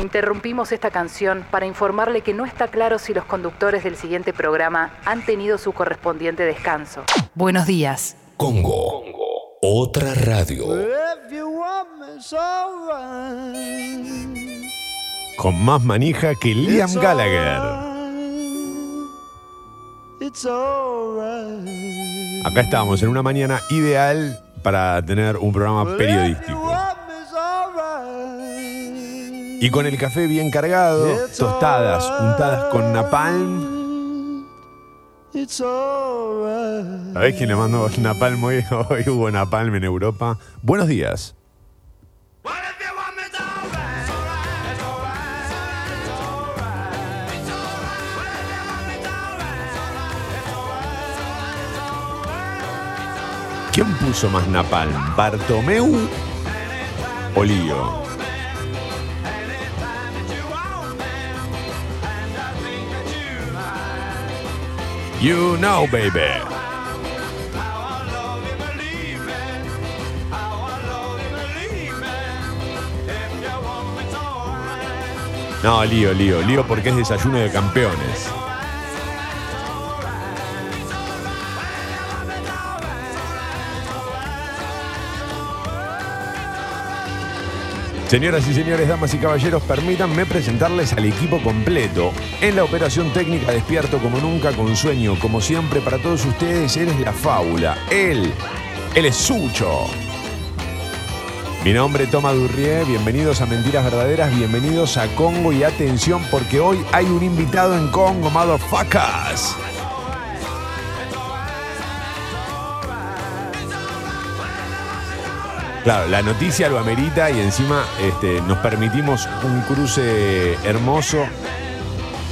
Interrumpimos esta canción para informarle que no está claro si los conductores del siguiente programa han tenido su correspondiente descanso. Buenos días. Congo. Otra radio. Con más manija que Liam Gallagher. Acá estamos en una mañana ideal para tener un programa periodístico. Y con el café bien cargado, tostadas untadas con napalm. ¿Sabés quién le mandó napalm hoy? Hoy hubo napalm en Europa. Buenos días. ¿Quién puso más napalm? ¿Bartomeu o Lío? You know, baby. No, lío, lío, lío porque es desayuno de campeones. Señoras y señores, damas y caballeros, permítanme presentarles al equipo completo. En la operación técnica despierto como nunca, con sueño, como siempre, para todos ustedes, él es la fábula. Él, él es Sucho. Mi nombre es Toma Durrié, bienvenidos a Mentiras Verdaderas, bienvenidos a Congo y atención porque hoy hay un invitado en Congo, motherfuckers. Claro, la noticia lo amerita y encima este, nos permitimos un cruce hermoso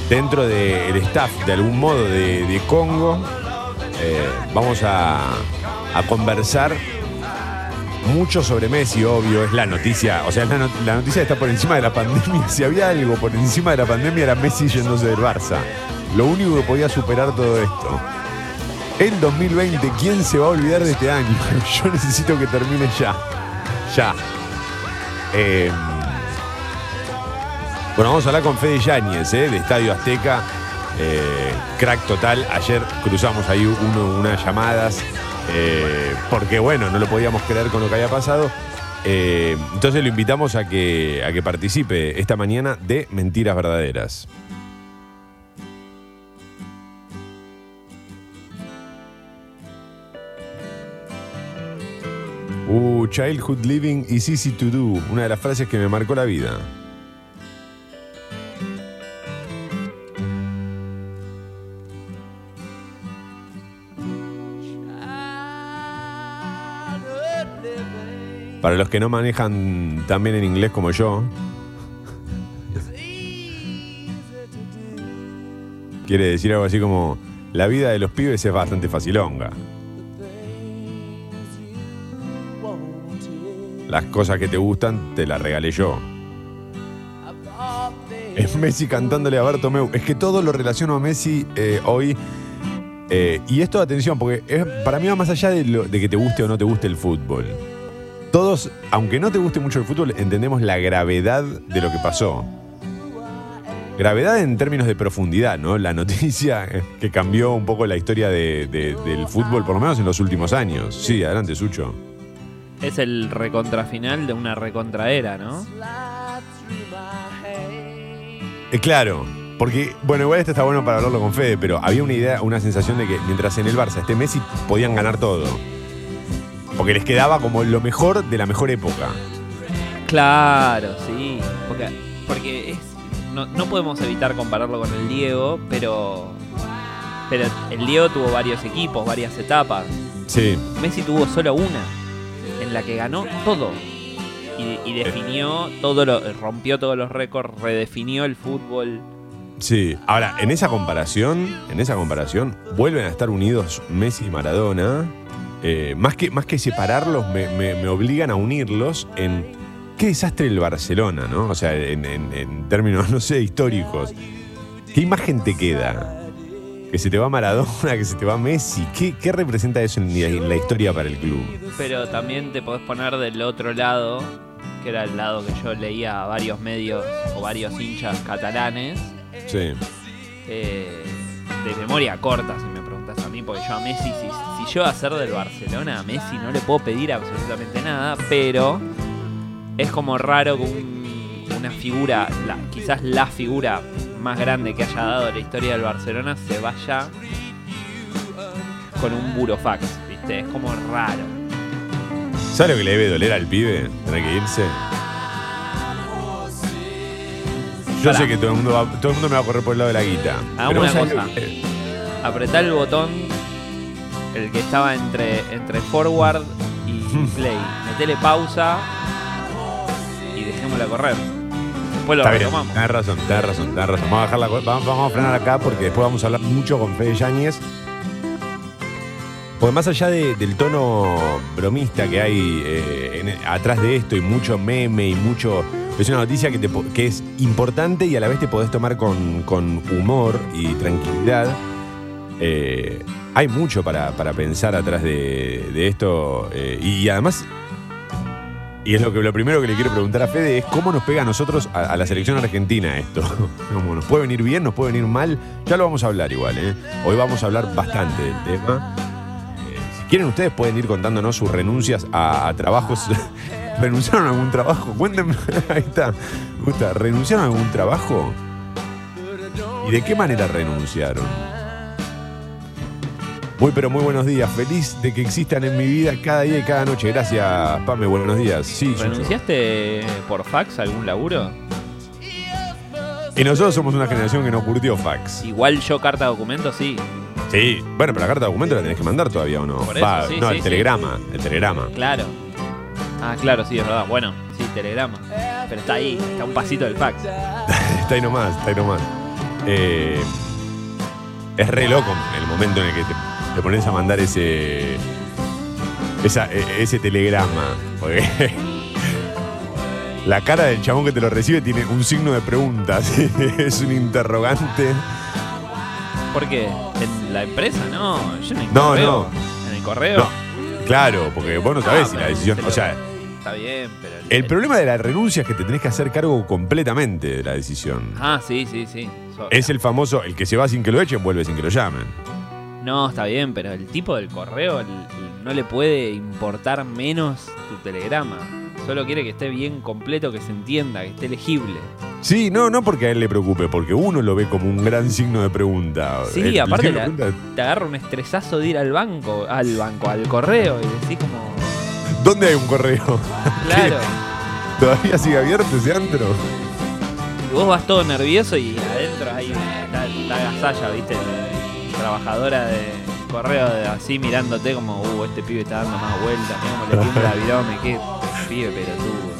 dentro del staff, de algún modo, de, Congo. Eh, vamos a, conversar mucho sobre Messi, obvio, es la noticia. O sea, la, la noticia está por encima de la pandemia. Si había algo por encima de la pandemia era Messi yéndose del Barça. Lo único que podía superar todo esto. El 2020, ¿quién se va a olvidar de este año? Yo necesito que termine ya. Ya. Eh, bueno, vamos a hablar con Fede Yáñez, ¿eh? de Estadio Azteca. Eh, crack total. Ayer cruzamos ahí unas llamadas. eh, porque bueno, no lo podíamos creer con lo que había pasado. Entonces lo invitamos a que, a que participe esta mañana de Mentiras Verdaderas. Uh, childhood living is easy to do. Una de las frases que me marcó la vida. Para los que no manejan tan bien en inglés como yo, quiere decir algo así como: la vida de los pibes es bastante facilonga. Las cosas que te gustan te las regalé yo. Es Messi cantándole a Bartomeu. Es que todo lo relaciono a Messi eh, hoy. Eh, y esto, atención, porque es- para mí va más allá de, lo- de que te guste o no te guste el fútbol. Todos, aunque no te guste mucho el fútbol, entendemos la gravedad de lo que pasó. Gravedad en términos de profundidad, ¿no? La noticia que cambió un poco la historia de- del fútbol, por lo menos en los últimos años. Sí, adelante, Sucho. Es el recontrafinal de una recontraera, ¿no? Eh, claro, porque, bueno, igual esto está bueno para hablarlo con Fede, pero había una idea, una sensación de que mientras en el Barça esté Messi, podían ganar todo. Porque les quedaba como lo mejor de la mejor época. Claro, sí. Porque, porque es. No, no podemos evitar compararlo con el Diego, pero. Pero el Diego tuvo varios equipos, varias etapas. Sí. Messi tuvo solo una, en la que ganó todo. Y, definió todo lo. rompió todos los récords, redefinió el fútbol. Sí. Ahora, en esa comparación, en esa comparación, vuelven a estar unidos Messi y Maradona. Eh, más, que, más que separarlos, me, me- me obligan a unirlos en qué desastre el Barcelona, ¿no? O sea, en, en- en términos, no sé, históricos. ¿Qué imagen te queda? Que se te va Maradona, que se te va Messi. ¿Qué, qué representa eso en, en la historia para el club? Pero también te podés poner del otro lado, que era el lado que yo leía a varios medios o varios hinchas catalanes, Sí. eh, de memoria corta, si me preguntas a mí, porque yo a Messi, si, si yo a ser del Barcelona, a Messi no le puedo pedir absolutamente nada, pero es como raro que un- una figura, la- quizás la figura más grande que haya dado la historia del Barcelona, se vaya con un burofax, ¿viste? Es como raro. ¿Sabes lo que le debe doler al pibe? Tener que irse. Yo Pará. sé que todo el, mundo va- todo el mundo me va a correr por el lado de la guita. Hagamos pero una ¿sabes cosa. que- Apretá el botón, el que estaba entre, entre forward y play. Metele pausa y dejémosla correr. Después lo Está bien, retomamos. tenés razón, tenés razón, tenés razón. Vamos a, dejar la co- vamos, vamos a frenar acá porque después vamos a hablar mucho con Fede Yáñez. Porque más allá de- del tono bromista que hay eh, en- atrás de esto y mucho meme y mucho... Es una noticia que, te po- que es importante y a la vez te podés tomar con, con humor y tranquilidad. Eh, hay mucho para, para pensar atrás de, de esto eh, y además y es lo que lo primero que le quiero preguntar a Fede es cómo nos pega a nosotros, a, la selección argentina esto. Como nos puede venir bien, nos puede venir mal. Ya lo vamos a hablar igual, ¿eh? Hoy vamos a hablar bastante del tema. Eh, si quieren ustedes pueden ir contándonos sus renuncias a, a trabajos. ¿Renunciaron a algún trabajo? Cuéntenme. Ahí está. Gusta. ¿Renunciaron a algún trabajo? ¿Y de qué manera renunciaron? Muy pero muy buenos días. Feliz de que existan en mi vida cada día y cada noche. Gracias, Pame. Buenos días. Sí. ¿Renunciaste por fax a algún laburo? Y nosotros somos una generación que no curtió fax. Igual yo carta documento sí. Sí. Bueno, pero la carta de documento la tenés que mandar todavía o no. Por eso, sí, no, sí, el sí. telegrama. El telegrama. Claro. Ah, claro, sí, es verdad. Bueno, sí, telegrama. Pero está ahí, está a un pasito del fax. está ahí nomás, está ahí nomás. Eh, es re loco el momento en el que te, te pones a mandar ese. esa- e- ese telegrama. Porque. La cara del chabón que te lo recibe tiene un signo de pregunta. ¿sí? Es un interrogante. ¿Por qué? ¿En la empresa? No, yo en el No, correo. no. ¿En el correo? No, claro, porque vos no sabés Ah, si la decisión. O sea, Está bien, pero. el problema de la renuncia es que te tenés que hacer cargo completamente de la decisión. Ah, sí, sí, sí. So- Es el famoso, el que se va sin que lo echen, vuelve sin que lo llamen. No, está bien, pero el tipo del correo el- el- no le puede importar menos tu telegrama. Solo quiere que esté bien completo, que se entienda, que esté legible. Sí, no, no porque a él le preocupe, porque uno lo ve como un gran signo de pregunta. Sí, El- aparte la- pregunta, Te agarra un estresazo de ir al banco, al banco, al correo, y decís como. ¿Dónde hay un correo? Claro. ¿Todavía sigue abierto ese antro? Y vos vas todo nervioso y adentro hay una, la, la gasalla, ¿viste? Trabajadora de correo de- así mirándote como, uh, este pibe está dando más vueltas, mirá cómo le tiembla el virome, qué pibe pelotudo.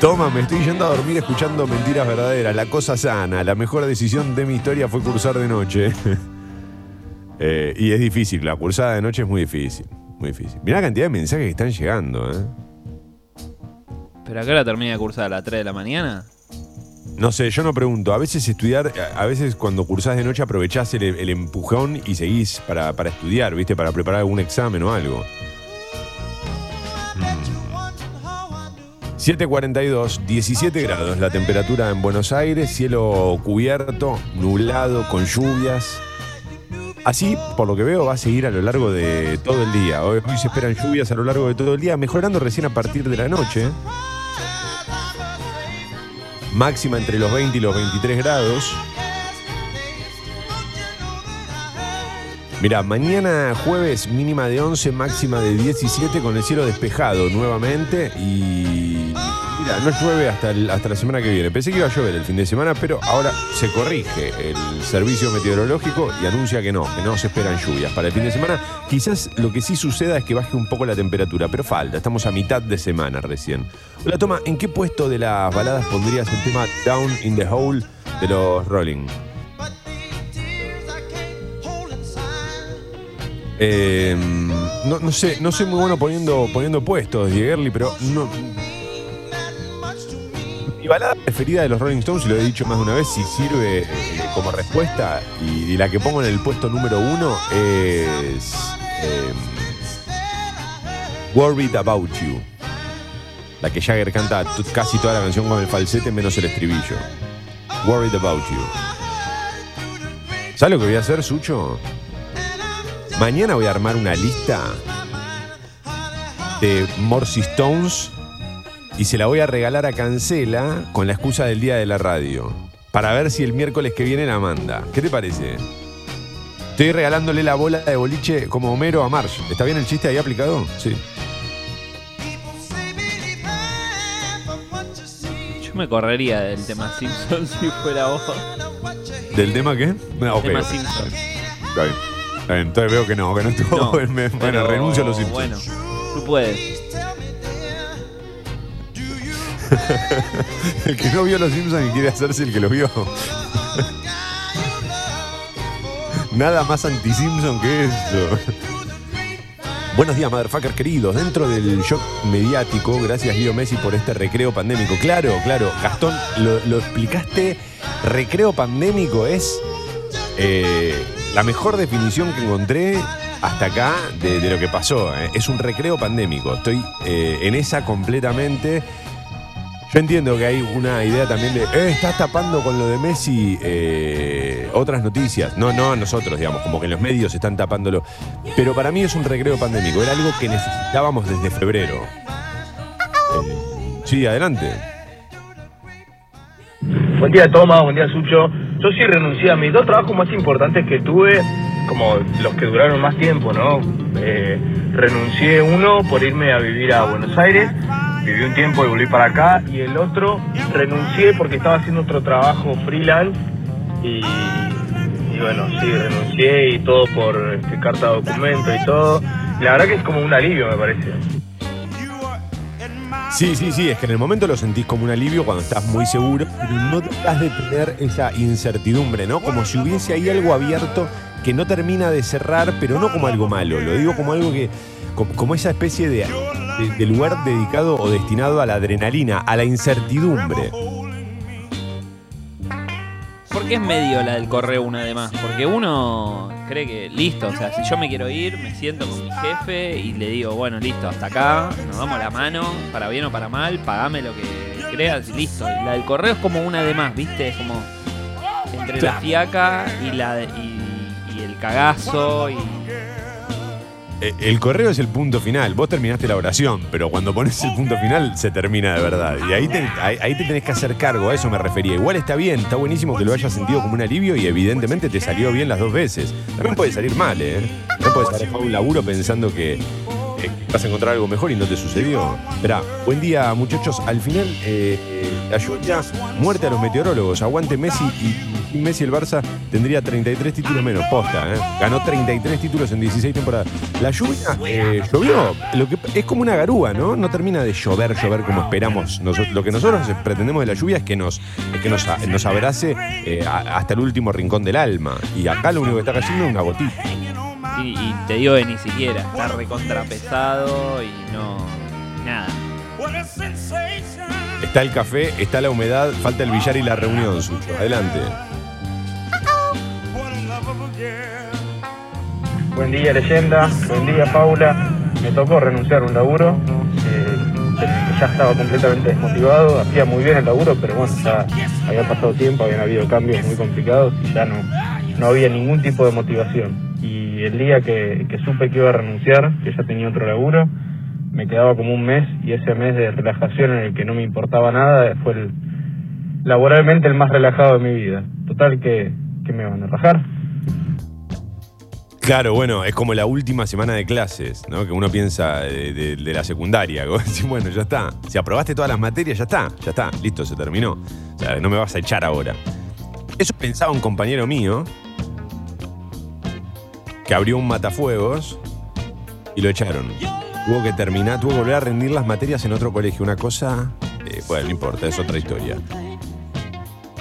Toma, me estoy yendo a dormir escuchando mentiras verdaderas. La cosa sana. La mejor decisión de mi historia fue cursar de noche. Eh, y es difícil, la cursada de noche es muy difícil. Muy difícil. Mirá la cantidad de mensajes que están llegando, ¿eh? ¿Pero a qué hora termina de cursar? ¿A las 3 de la mañana? No sé, yo no pregunto. A veces estudiar, a veces cuando cursás de noche aprovechás el, el empujón y seguís para, para estudiar, ¿viste? Para preparar algún examen o algo. Mm. 7.42, 17 grados la temperatura en Buenos Aires, cielo cubierto, nublado, con lluvias. Así, por lo que veo, va a seguir a lo largo de todo el día. Hoy se esperan lluvias a lo largo de todo el día, mejorando recién a partir de la noche. Máxima entre los 20 y los 23 grados. Mira, mañana jueves mínima de 11, máxima de 17 con el cielo despejado nuevamente y no llueve hasta, hasta la semana que viene. Pensé que iba a llover el fin de semana, pero ahora se corrige el servicio meteorológico y anuncia que no, que no se esperan lluvias para el fin de semana. Quizás lo que sí suceda es que baje un poco la temperatura, pero falta, estamos a mitad de semana recién. Hola Toma, ¿en qué puesto de las baladas pondrías el tema Down in the Hole de los Rolling? Eh, no, no sé, no soy muy bueno poniendo, poniendo puestos, Diegerly, pero no. Balada preferida de los Rolling Stones, y lo he dicho más de una vez, si sirve eh, como respuesta, y, la que pongo en el puesto número uno es eh, Worried About You. La que Jagger canta casi toda la canción con el falsete menos el estribillo. Worried About You. ¿Sabes lo que voy a hacer, Sucho? Mañana voy a armar una lista de Morsi Stones y se la voy a regalar a Cancela con la excusa del día de la radio. Para ver si el miércoles que viene la manda. ¿Qué te parece? Estoy regalándole la bola de boliche como Homero a Marsh. ¿Está bien el chiste ahí aplicado? Sí. Yo me correría del tema Simpson si fuera vos. ¿Del tema qué? No, ok, tema. Simpson. Está bien. Está bien. Entonces veo que no, que no estuvo. No, bueno, renuncio a los Simpsons. Bueno, tú puedes. El que no vio los Simpsons y quiere hacerse el que los vio. Nada más anti-Simpson que eso. Buenos días, motherfuckers queridos. Dentro del shock mediático, gracias Leo Messi por este recreo pandémico. Claro, claro, Gastón, lo, explicaste. Recreo pandémico es eh, la mejor definición que encontré hasta acá de, de lo que pasó. eh. Es un recreo pandémico. Estoy eh, en esa completamente. Yo entiendo que hay una idea también de, eh, estás tapando con lo de Messi eh, otras noticias. No, no a nosotros, digamos, como que los medios están tapándolo. Pero para mí es un recreo pandémico, era algo que necesitábamos desde febrero. Eh, sí, adelante. Buen día, Toma, buen día, Sucho. Yo sí renuncié a mis dos trabajos más importantes que tuve, como los que duraron más tiempo, ¿no? Eh, renuncié uno por irme a vivir a Buenos Aires, viví un tiempo y volví para acá, y el otro renuncié porque estaba haciendo otro trabajo freelance y, bueno, sí, renuncié y todo por este, carta de documento y todo. La verdad que es como un alivio, me parece. Sí, sí, sí, es que en el momento lo sentís como un alivio cuando estás muy seguro, no dejas de tener esa incertidumbre, ¿no? Como si hubiese ahí algo abierto que no termina de cerrar, pero no como algo malo, lo digo como algo que, como, como esa especie de, de- de lugar dedicado o destinado a la adrenalina, a la incertidumbre. ¿Por qué es medio la del correo una además? Porque uno cree que listo, o sea, si yo me quiero ir, me siento con mi jefe y le digo, bueno, listo, hasta acá, nos damos la mano, para bien o para mal, pagame lo que creas y listo. Y la del correo es como una de más, ¿viste? Es como entre la fiaca y, la, y, el cagazo y... Eh, El correo es el punto final, vos terminaste la oración, pero cuando pones el punto final se termina de verdad. Y ahí te, ahí, te tenés que hacer cargo, a eso me refería. Igual está bien, está buenísimo que lo hayas sentido como un alivio y evidentemente te salió bien las dos veces. También puede salir mal, ¿eh? También puedes dejado un laburo pensando que eh, vas a encontrar algo mejor y no te sucedió. Esperá, buen día muchachos. Al final, eh, eh, la lluvia, muerte a los meteorólogos. Aguante Messi y Messi el Barça tendría 33 títulos menos. Posta, ¿eh? Ganó 33 títulos en 16 temporadas. La lluvia eh, llovió. Lo que, es como una garúa, ¿no? No termina de llover, llover como esperamos. Nosotros, lo que nosotros pretendemos de la lluvia es que nos, es que nos, nos abrace hasta el último rincón del alma. Y acá lo único que está cayendo es una gotita. Y, y te digo que ni siquiera, está recontrapesado y no... nada. Está el café, está la humedad, falta el billar y la reunión, Sucho. Adelante. Buen día, leyenda. Buen día, Paula. Me tocó renunciar a un laburo. eh, ya estaba completamente desmotivado. Hacía muy bien el laburo, pero bueno, ya había pasado tiempo, habían habido cambios muy complicados y ya no, no había ningún tipo de motivación. Y el día que, que supe que iba a renunciar, que ya tenía otro laburo, me quedaba como un mes y ese mes de relajación en el que no me importaba nada fue el, laboralmente el más relajado de mi vida. Total que, que me van a rajar. Claro, bueno, es como la última semana de clases, ¿no? Que uno piensa de, de- la secundaria. bueno, ya está. Si aprobaste todas las materias, ya está, ya está, listo, se terminó. O sea, no me vas a echar ahora. Eso pensaba un compañero mío que abrió un matafuegos y lo echaron. Tuvo que terminar, tuvo que volver a rendir las materias en otro colegio. Una cosa, eh, bueno, no importa, es otra historia.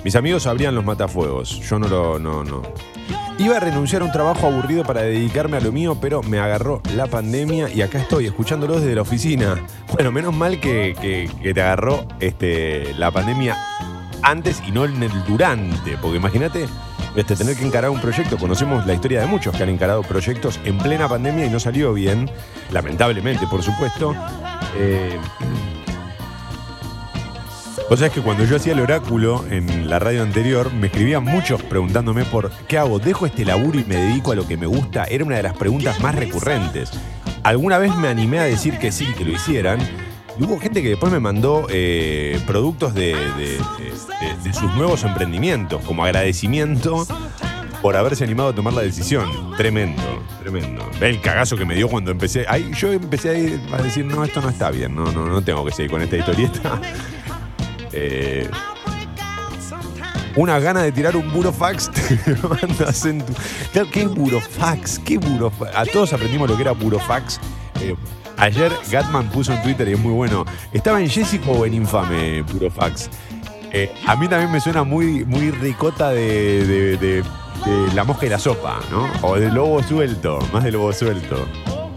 Mis amigos abrían los matafuegos. Yo no lo, no, no. Iba a renunciar a un trabajo aburrido para dedicarme a lo mío, pero me agarró la pandemia y acá estoy, escuchándolo desde la oficina. Bueno, menos mal que, que- que te agarró este, la pandemia antes y no en el durante, porque imagínate este, tener que encarar un proyecto. Conocemos la historia de muchos que han encarado proyectos en plena pandemia y no salió bien, lamentablemente, por supuesto. Eh, Vos sabés que cuando yo hacía el oráculo en la radio anterior, me escribían muchos preguntándome por qué hago, dejo este laburo y me dedico a lo que me gusta. Era una de las preguntas más recurrentes. Alguna vez me animé a decir que sí, que lo hicieran. Y hubo gente que después me mandó eh, productos de, sus nuevos emprendimientos, como agradecimiento por haberse animado a tomar la decisión. Tremendo, tremendo. El cagazo que me dio cuando empecé. Ahí yo empecé a, ir a decir, no, esto no está bien, no, no, no tengo que seguir con esta historieta. Eh, una gana de tirar un burofax te mandas en tu- ¿qué burofax? ¿Qué burofax? A todos aprendimos lo que era burofax. Eh, ayer Gatman puso en Twitter y es muy bueno. ¿Estaba en Jessico o en Infame burofax? Eh, a mí también me suena muy, muy ricota de, de- de- de la mosca y la sopa, ¿no? O de lobo suelto, más de lobo suelto.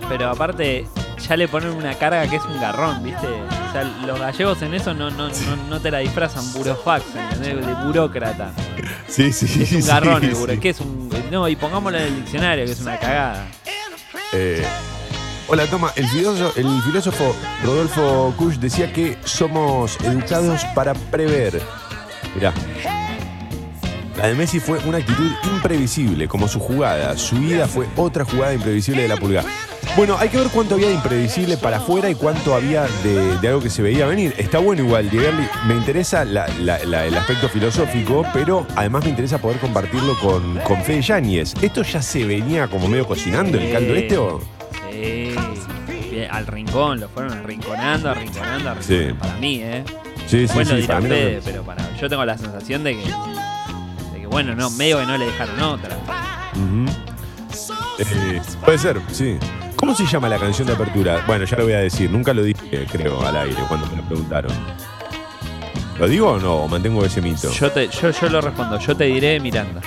Pero aparte, ya le ponen una carga que es un garrón, ¿viste? O sea, los gallegos en eso no, no, no, no te la disfrazan burofax, ¿entendés? De burócrata. Sí, sí, Es un sí, garrón el sí. ¿Qué es un.? No, y pongámoslo en el diccionario, que es una cagada. Eh, hola, toma. El filósofo, Rodolfo Kusch decía que somos educados para prever. Mirá. La de Messi fue una actitud imprevisible, como su jugada. Su ida fue otra jugada imprevisible de la pulga. Bueno, hay que ver cuánto había de imprevisible para afuera y cuánto había de, de algo que se veía venir. Está bueno igual, Diegerli. Me interesa el aspecto filosófico, pero además me interesa poder compartirlo con, con Fede Yáñez. ¿Esto ya se venía como medio cocinando el caldo este o...? Sí. Al rincón, lo fueron arrinconando, arrinconando, arrinconando. Sí. Para mí, ¿eh? Sí, sí, bueno, sí, dirá para mí Fede, también. pero para yo tengo la sensación de que, de que, bueno, no, medio que no le dejaron otra. Eh, puede ser, sí. ¿Cómo se llama la canción de apertura? Bueno, ya lo voy a decir. Nunca lo dije, creo, al aire cuando me lo preguntaron. ¿Lo digo o no? ¿O mantengo ese mito? Yo, te, yo, yo lo respondo, yo te diré Miranda.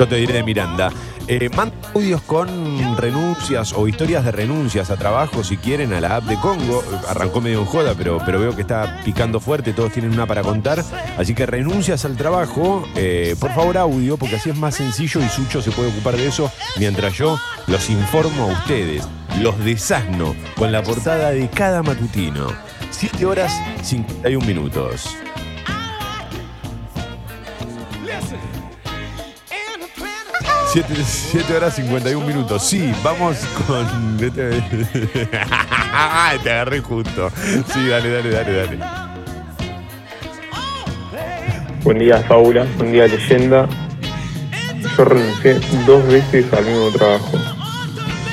Yo te diré de Miranda. Eh, manda audios con renuncias o historias de renuncias a trabajo si quieren a la app de Congo. Arrancó medio en joda, pero, pero veo que está picando fuerte. Todos tienen una para contar. Así que renuncias al trabajo. eh, por favor, audio, porque así es más sencillo y Sucho se puede ocupar de eso mientras yo los informo a ustedes. Los desasno con la portada de cada matutino. 7 horas 51 minutos. Siete, siete horas 51 minutos. Sí, vamos con. este- Te agarré justo. Sí, dale, dale, dale, dale. Buen día, Fábula. Buen día, Leyenda. Yo renuncié dos veces al mismo trabajo.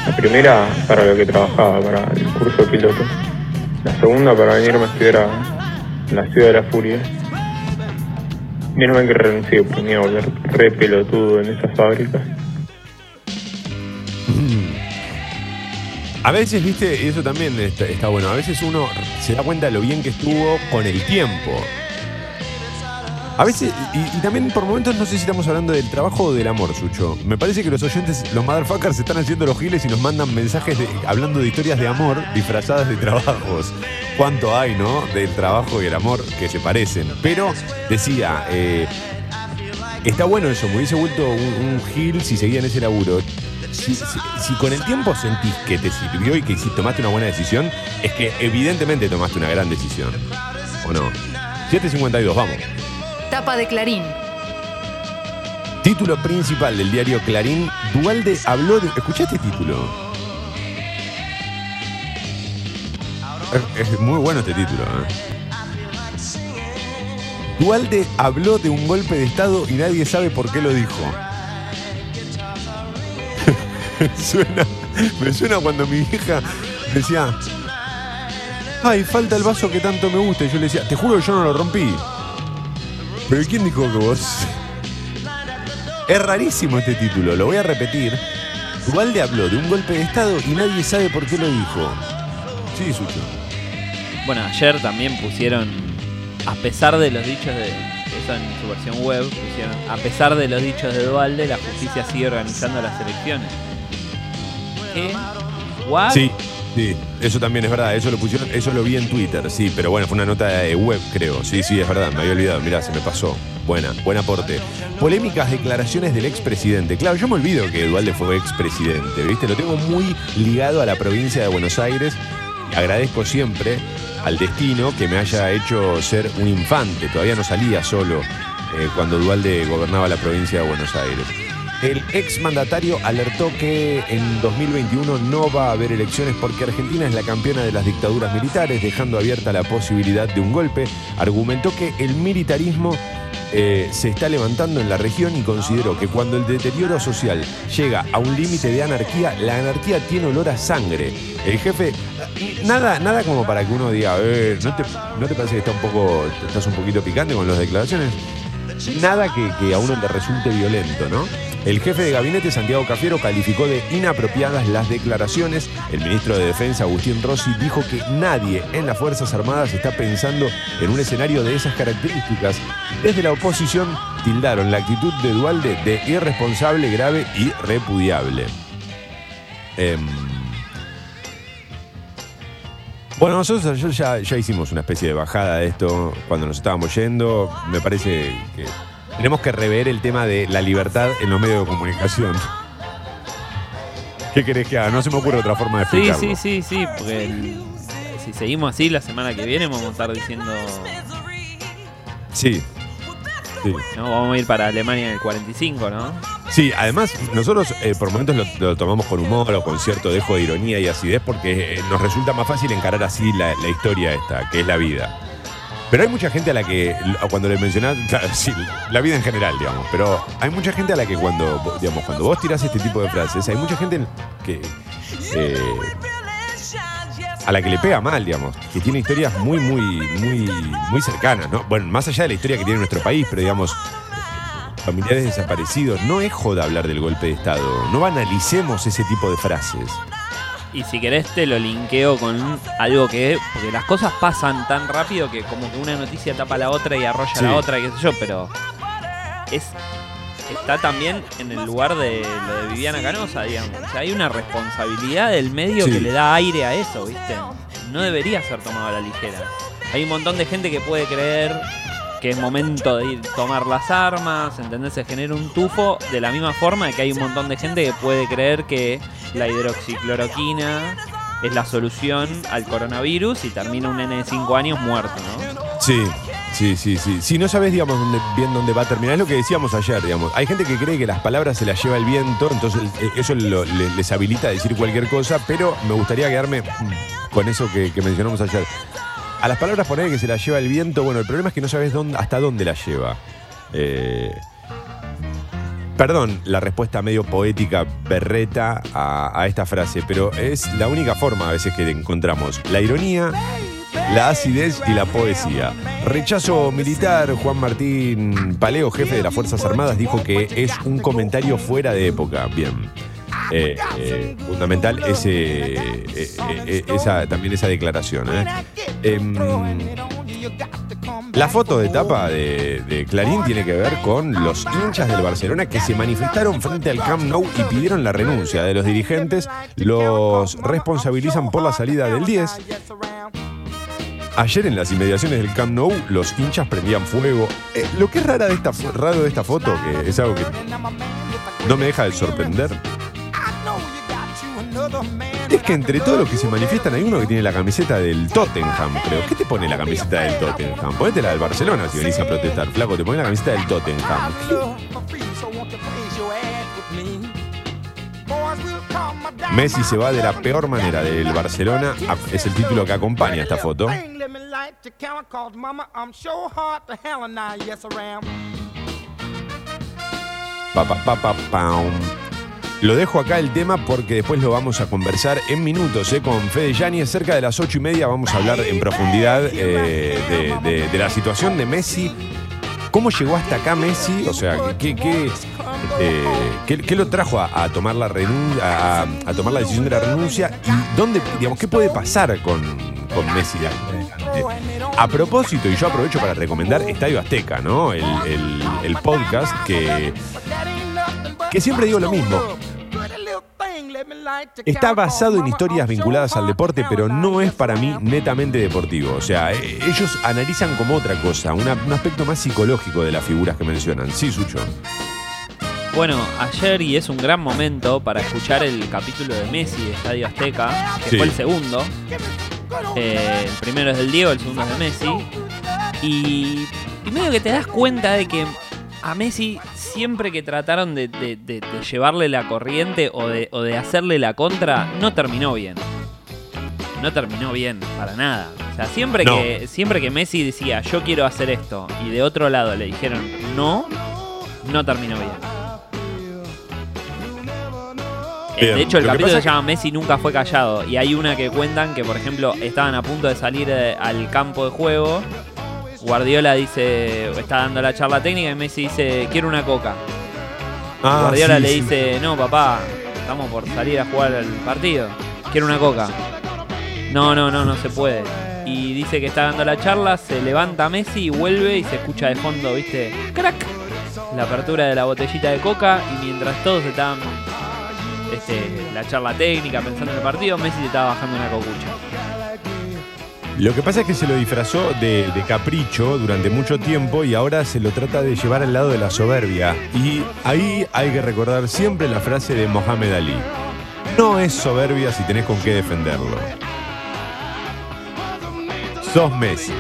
La primera para lo que trabajaba, para el curso de piloto. La segunda para venirme a estudiar a la ciudad de la furia. Menos mal que me iba a volver re pelotudo en esas fábricas. A veces, viste, y eso también está, está bueno. A veces uno se da cuenta de lo bien que estuvo con el tiempo. A veces, y, también por momentos no sé si estamos hablando del trabajo o del amor, Sucho. Me parece que los oyentes, los motherfuckers, se están haciendo los giles y nos mandan mensajes hablando de historias de amor disfrazadas de trabajos. Cuánto hay, ¿no? Del trabajo y el amor que se parecen. Pero decía, eh, está bueno eso, me hubiese vuelto un, un gil si seguía en ese laburo. Si, si- si con el tiempo sentís que te sirvió y que si tomaste una buena decisión, es que evidentemente tomaste una gran decisión. ¿O no? 752, vamos. Tapa de Clarín. Título principal del diario Clarín. Dualde habló de. ¿Escuchaste este título? Es, muy bueno este título. ¿eh? Dualde habló de un golpe de Estado y nadie sabe por qué lo dijo. Suena- me suena cuando mi hija decía, ay, falta el vaso que tanto me gusta. Y yo le decía, te juro que yo no lo rompí. Pero ¿quién dijo que vos? Es rarísimo este título, lo voy a repetir. Dualde habló de un golpe de Estado y nadie sabe por qué lo dijo. Sí, Sucho. Bueno, ayer también pusieron, a pesar de los dichos de, eso en su versión web, pusieron, a pesar de los dichos de Dualde, la justicia sigue organizando las elecciones. ¿Qué? ¿What? Sí, sí, eso también es verdad. Eso lo pusieron, eso lo vi en Twitter, sí, pero bueno, fue una nota de web, creo. Sí, sí, es verdad, me había olvidado. Mirá, se me pasó. Buena, buen aporte. Polémicas declaraciones del expresidente. Claro, yo me olvido que Dualde fue expresidente, ¿viste? Lo tengo muy ligado a la provincia de Buenos Aires. Agradezco siempre al destino que me haya hecho ser un infante. Todavía no salía solo eh, cuando Dualde gobernaba la provincia de Buenos Aires. El exmandatario alertó que en 2021 no va a haber elecciones porque Argentina es la campeona de las dictaduras militares, dejando abierta la posibilidad de un golpe. Argumentó que el militarismo eh, se está levantando en la región y consideró que cuando el deterioro social llega a un límite de anarquía, la anarquía tiene olor a sangre. El jefe, nada, nada como para que uno diga, "Eh, ¿no, te, ¿no te parece que está un poco, estás un poquito picante con las declaraciones? Nada que, que a uno le resulte violento, ¿no? El jefe de gabinete, Santiago Cafiero, calificó de inapropiadas las declaraciones. El ministro de Defensa, Agustín Rossi, dijo que nadie en las Fuerzas Armadas está pensando en un escenario de esas características. Desde la oposición tildaron la actitud de Dualde de irresponsable, grave y repudiable. Em, bueno, nosotros ya, ya hicimos una especie de bajada de esto cuando nos estábamos yendo. Me parece que tenemos que rever el tema de la libertad en los medios de comunicación. ¿Qué querés que haga? No se me ocurre otra forma de Sí, explicarlo. sí, sí, sí, porque el- si seguimos así la semana que viene vamos a estar diciendo, Sí. Sí. no, vamos a ir para Alemania en el 45, ¿no? Sí, además nosotros eh, por momentos lo, lo tomamos con humor o con cierto dejo de ironía y acidez porque eh, nos resulta más fácil encarar así la, la historia esta, que es la vida. Pero hay mucha gente a la que, cuando le mencionás, claro, sí, la vida en general, digamos, pero hay mucha gente a la que cuando, digamos, cuando vos tirás este tipo de frases, hay mucha gente que, eh, a la que le pega mal, digamos, que tiene historias muy, muy, muy, muy cercanas, ¿no? Bueno, más allá de la historia que tiene nuestro país, pero digamos, familiares desaparecidos, no es joda hablar del golpe de Estado, no banalicemos ese tipo de frases. Y si querés te lo linkeo con algo que, porque las cosas pasan tan rápido que como que una noticia tapa la otra y arrolla Sí. la otra, qué sé yo, pero es está también en el lugar de lo de Viviana Canosa, digamos. O sea, hay una responsabilidad del medio Sí. que le da aire a eso, ¿viste? No debería ser tomado a la ligera. Hay un montón de gente que puede creer que es momento de ir tomar las armas, ¿entendés? Se genera un tufo de la misma forma que hay un montón de gente que puede creer que la hidroxicloroquina es la solución al coronavirus y termina un nene de 5 años muerto, ¿no? Sí, sí, sí, sí. Si no sabes, digamos, dónde- bien dónde va a terminar, es lo que decíamos ayer, digamos. Hay gente que cree que las palabras se las lleva el viento, entonces eh, eso lo- le- les habilita a decir cualquier cosa, pero me gustaría quedarme mm, con eso que, que mencionamos ayer. A las palabras poner que se las lleva el viento, bueno, el problema es que no sabes dónde, hasta dónde las lleva. Eh, Perdón la respuesta medio poética, berreta a, a esta frase, pero es la única forma a veces que encontramos. La ironía, la acidez y la poesía. Rechazo militar, Juan Martín Paleo, jefe de las Fuerzas Armadas, dijo que es un comentario fuera de época. Bien. Eh, fundamental eh, eh, esa, también esa declaración. Em, la foto de tapa de, Clarín tiene que ver con los hinchas del Barcelona que se manifestaron frente al Camp Nou y pidieron la renuncia de los dirigentes. Los responsabilizan por la salida del 10. Ayer en las inmediaciones del Camp Nou los hinchas prendían fuego. Lo que es rara de esta, raro de esta foto, que es algo que no me deja de sorprender, es que entre todos los que se manifiestan hay uno que tiene la camiseta del Tottenham, creo. ¿Qué te pone la camiseta del Tottenham? Ponete la del Barcelona si venís a protestar. Flaco, te pone la camiseta del Tottenham. Messi se va de la peor manera del Barcelona. Ah, Es el título que acompaña esta foto. Pa, pa, pa. Lo dejo acá el tema porque después lo vamos a conversar en minutos eh, con Fede Yáñez. Cerca de las ocho y media vamos a hablar en profundidad eh, de, la situación de Messi. ¿Cómo llegó hasta acá Messi? O sea, ¿qué, qué, eh, qué- lo trajo a, tomar la renun- a, tomar la decisión de la renuncia? ¿Y dónde, digamos, qué puede pasar con, con Messi? A propósito, y yo aprovecho para recomendar Estadio Azteca, ¿no? El podcast que, que siempre digo lo mismo. Está basado en historias vinculadas al deporte, pero no es para mí netamente deportivo. O sea, eh, ellos analizan como otra cosa, una- un aspecto más psicológico de las figuras que mencionan. Sí, Sucho. Bueno, ayer y es un gran momento para escuchar el capítulo de Messi de Estadio Azteca, que Sí. fue el segundo. Eh, el primero es del Diego, el segundo es de Messi. Y, y medio que te das cuenta de que a Messi siempre que trataron de, de- de- de llevarle la corriente o de, o de hacerle la contra, no terminó bien. No terminó bien, para nada. O sea, siempre, No. que, siempre que Messi decía yo quiero hacer esto y de otro lado le dijeron no, no terminó bien. Eh, Bien, De hecho, el lo capítulo se llama Messi nunca fue callado. Y hay una que cuentan que, por ejemplo, estaban a punto de salir eh, al campo de juego. Guardiola dice, está dando la charla técnica y Messi dice, quiero una coca. Ah, Guardiola sí, le sí. dice, no, papá, estamos por salir a jugar al partido. Quiero una coca. No, no, no, no se puede. Y dice que está dando la charla, se levanta Messi y vuelve y se escucha de fondo, viste, crack, la apertura de la botellita de coca y mientras todos estaban este, la charla técnica pensando en el partido, Messi se estaba bajando una cocucha. Lo que pasa es que se lo disfrazó de, de capricho durante mucho tiempo y ahora se lo trata de llevar al lado de la soberbia. Y ahí hay que recordar siempre la frase de Mohamed Ali. No es soberbia si tenés con qué defenderlo. Sos Messi.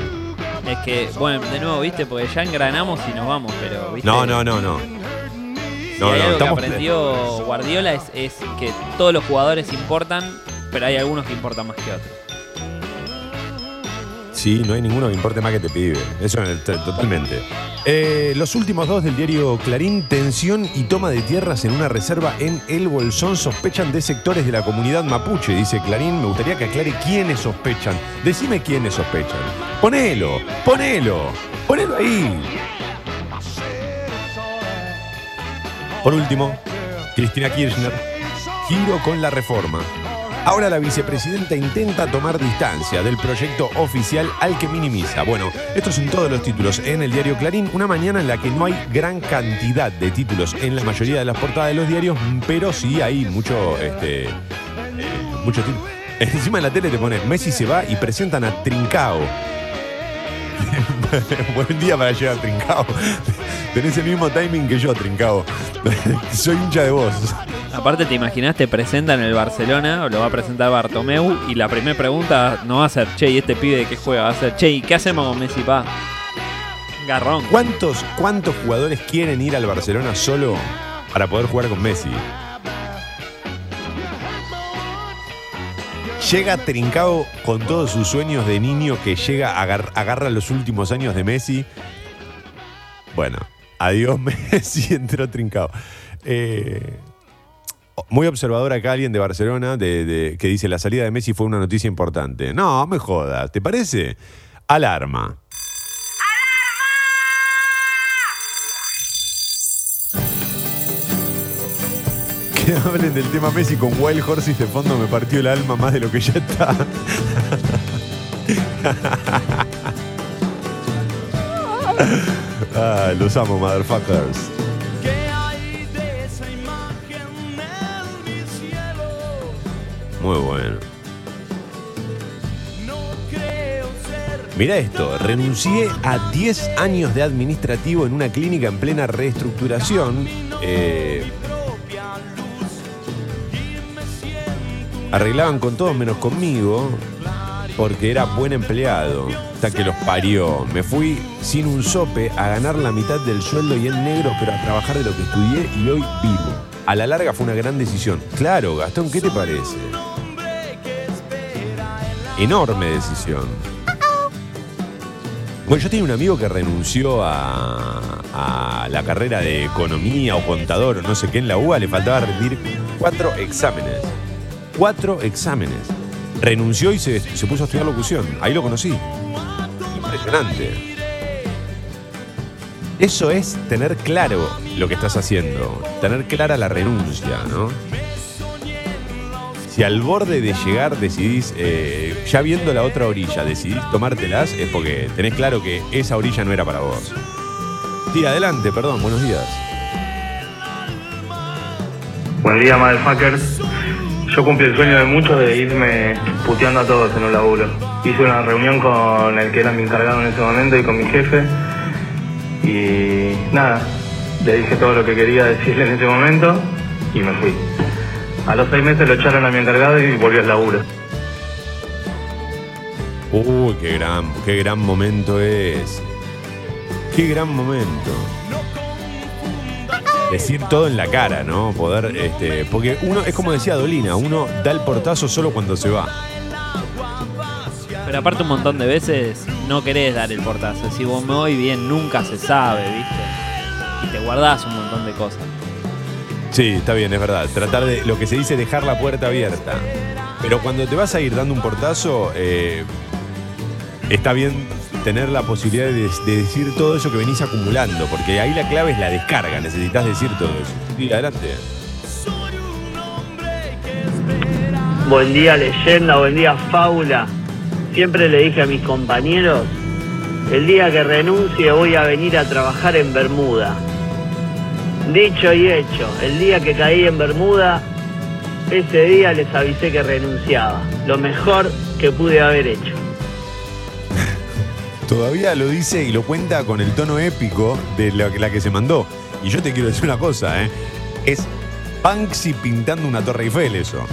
Es que, bueno, de nuevo, viste, porque ya engranamos y nos vamos, pero, viste. No, no, no, no. Si No, hay no, algo que aprendió Guardiola es, es que todos los jugadores importan, pero hay algunos que importan más que otros. Sí, no hay ninguno que importe más que te pibe. Eso t- totalmente. Eh, los últimos dos del diario Clarín, tensión y toma de tierras en una reserva en El Bolsón sospechan de sectores de la comunidad mapuche. Dice Clarín, me gustaría que aclare quiénes sospechan. Decime quiénes sospechan. Ponelo, ponelo, ponelo ahí. Por último, Cristina Kirchner, giro con la reforma. Ahora la vicepresidenta intenta tomar distancia del proyecto oficial al que minimiza. Bueno, estos son todos los títulos en el diario Clarín. Una mañana en la que no hay gran cantidad de títulos en la mayoría de las portadas de los diarios, pero sí hay mucho, este, mucho título. Encima en la tele te ponen Messi se va y presentan a Trincao. Buen día para llegar a Trincao. Tenés el mismo timing que yo, Trincao. Soy hincha de vos. Aparte, te imaginas, te presentan en el Barcelona, o lo va a presentar Bartomeu, y la primera pregunta no va a ser, che, ¿y este pibe de qué juega? Va a ser, che, ¿y qué hacemos con Messi, pa? Garrón. ¿Cuántos, ¿Cuántos jugadores quieren ir al Barcelona solo para poder jugar con Messi? Llega Trincao con todos sus sueños de niño que llega, agar- agarra los últimos años de Messi. Bueno, adiós Messi, entró Trincao. Eh, muy observador acá alguien de Barcelona de- que dice la salida de Messi fue una noticia importante. No, me jodas, ¿te parece? Alarma. Que hablen del tema Messi con Wild Horses de fondo me partió el alma más de lo que ya está. ah, los amo, motherfuckers. Muy bueno. Mira esto, renuncié a 10 años de administrativo en una clínica en plena reestructuración. Eh, arreglaban con todos menos conmigo porque era buen empleado. Hasta que los parió. Me fui sin un sope a ganar la mitad del sueldo y en negro, pero a trabajar de lo que estudié y hoy vivo. A la larga fue una gran decisión. Claro, Gastón, ¿qué te parece? Enorme decisión. Bueno, yo tenía un amigo que renunció a, a la carrera de economía o contador o no sé qué en la UBA, le faltaba rendir cuatro exámenes. Cuatro exámenes. Renunció y se, se puso a estudiar locución. Ahí lo conocí. Impresionante. Eso es tener claro lo que estás haciendo, tener clara la renuncia, ¿no? si al borde de llegar decidís, eh, ya viendo la otra orilla, decidís tomártelas, es porque tenés claro que esa orilla no era para vos. Sí, adelante, perdón, buenos días. Buen día, motherfuckers. Yo cumplí el sueño de muchos de irme puteando a todos en un laburo. Hice una reunión con el que era mi encargado en ese momento y con mi jefe. Y nada, le dije todo lo que quería decirle en ese momento y me fui. A los seis meses lo echaron a mi encargado y volvió al laburo. Uy, qué gran, qué gran momento es. Qué gran momento. Decir todo en la cara, ¿no? Poder, este, porque uno, es como decía Dolina, uno da el portazo solo cuando se va. Pero aparte un montón de veces no querés dar el portazo. Si vos me voy bien, nunca se sabe, ¿viste? Y te guardás un montón de cosas. Sí, está bien, es verdad. Tratar de, lo que se dice, dejar la puerta abierta. Pero cuando te vas a ir dando un portazo, eh, está bien tener la posibilidad de, de decir todo eso que venís acumulando, porque ahí la clave es la descarga, necesitas decir todo eso. Sí, adelante. Buen día leyenda, buen día fábula. Siempre le dije a mis compañeros, el día que renuncie voy a venir a trabajar en Bermuda. Dicho y hecho, el día que caí en Bermuda, ese día les avisé que renunciaba. Lo mejor que pude haber hecho. Todavía lo dice y lo cuenta con el tono épico de la, que se mandó. Y yo te quiero decir una cosa, ¿eh? Es Banksy pintando una Torre Eiffel eso.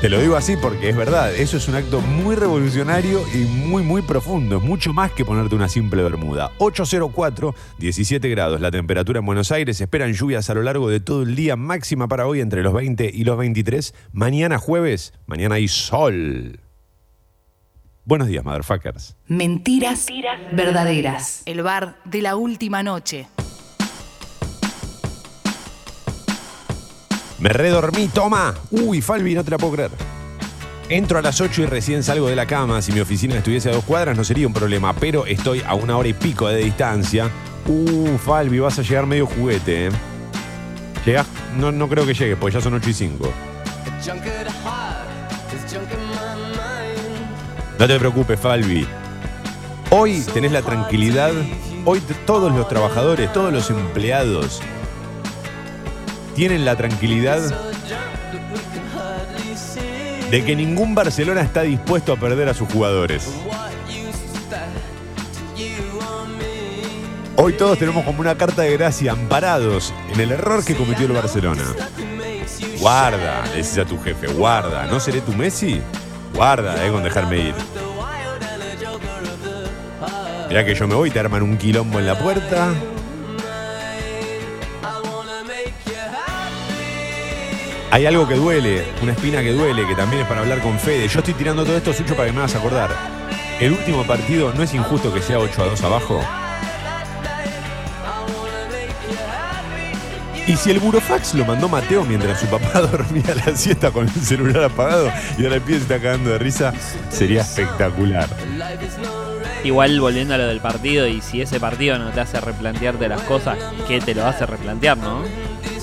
Te lo digo así porque es verdad, eso es un acto muy revolucionario y muy, muy profundo. Es mucho más que ponerte una simple bermuda. 804, 17 grados. La temperatura en Buenos Aires. Esperan lluvias a lo largo de todo el día. Máxima para hoy entre los 20 y los 23. Mañana jueves, mañana hay sol. Buenos días, motherfuckers. Mentiras, verdaderas. El bar de la última noche. Me redormí, toma. Uy, Falvi, no te la puedo creer. Entro a las 8 y recién salgo de la cama. Si mi oficina estuviese a dos cuadras no sería un problema, pero estoy a una hora y pico de distancia. Uh, Falvi, vas a llegar medio juguete, ¿eh? Llegás, no, no creo que llegues, porque ya son 8 y 5. No te preocupes, Falvi. Hoy tenés la tranquilidad, hoy todos los trabajadores, todos los empleados tienen la tranquilidad de que ningún Barcelona está dispuesto a perder a sus jugadores. Hoy todos tenemos como una carta de gracia amparados en el error que cometió el Barcelona. Guarda, le decís a tu jefe, guarda, ¿no seré tu Messi? Guarda, eh, con dejarme ir. Mirá que yo me voy, te arman un quilombo en la puerta. Hay algo que duele, una espina que duele, que también es para hablar con Fede. Yo estoy tirando todo esto, Sucho, para que me hagas acordar. El último partido, ¿no es injusto que sea 8 a 2 abajo? Y si el burofax lo mandó Mateo mientras su papá dormía la siesta con el celular apagado y ahora el pibe se está cagando de risa, sería espectacular. Igual volviendo a lo del partido, y si ese partido no te hace replantearte las cosas, ¿qué te lo hace replantear, no?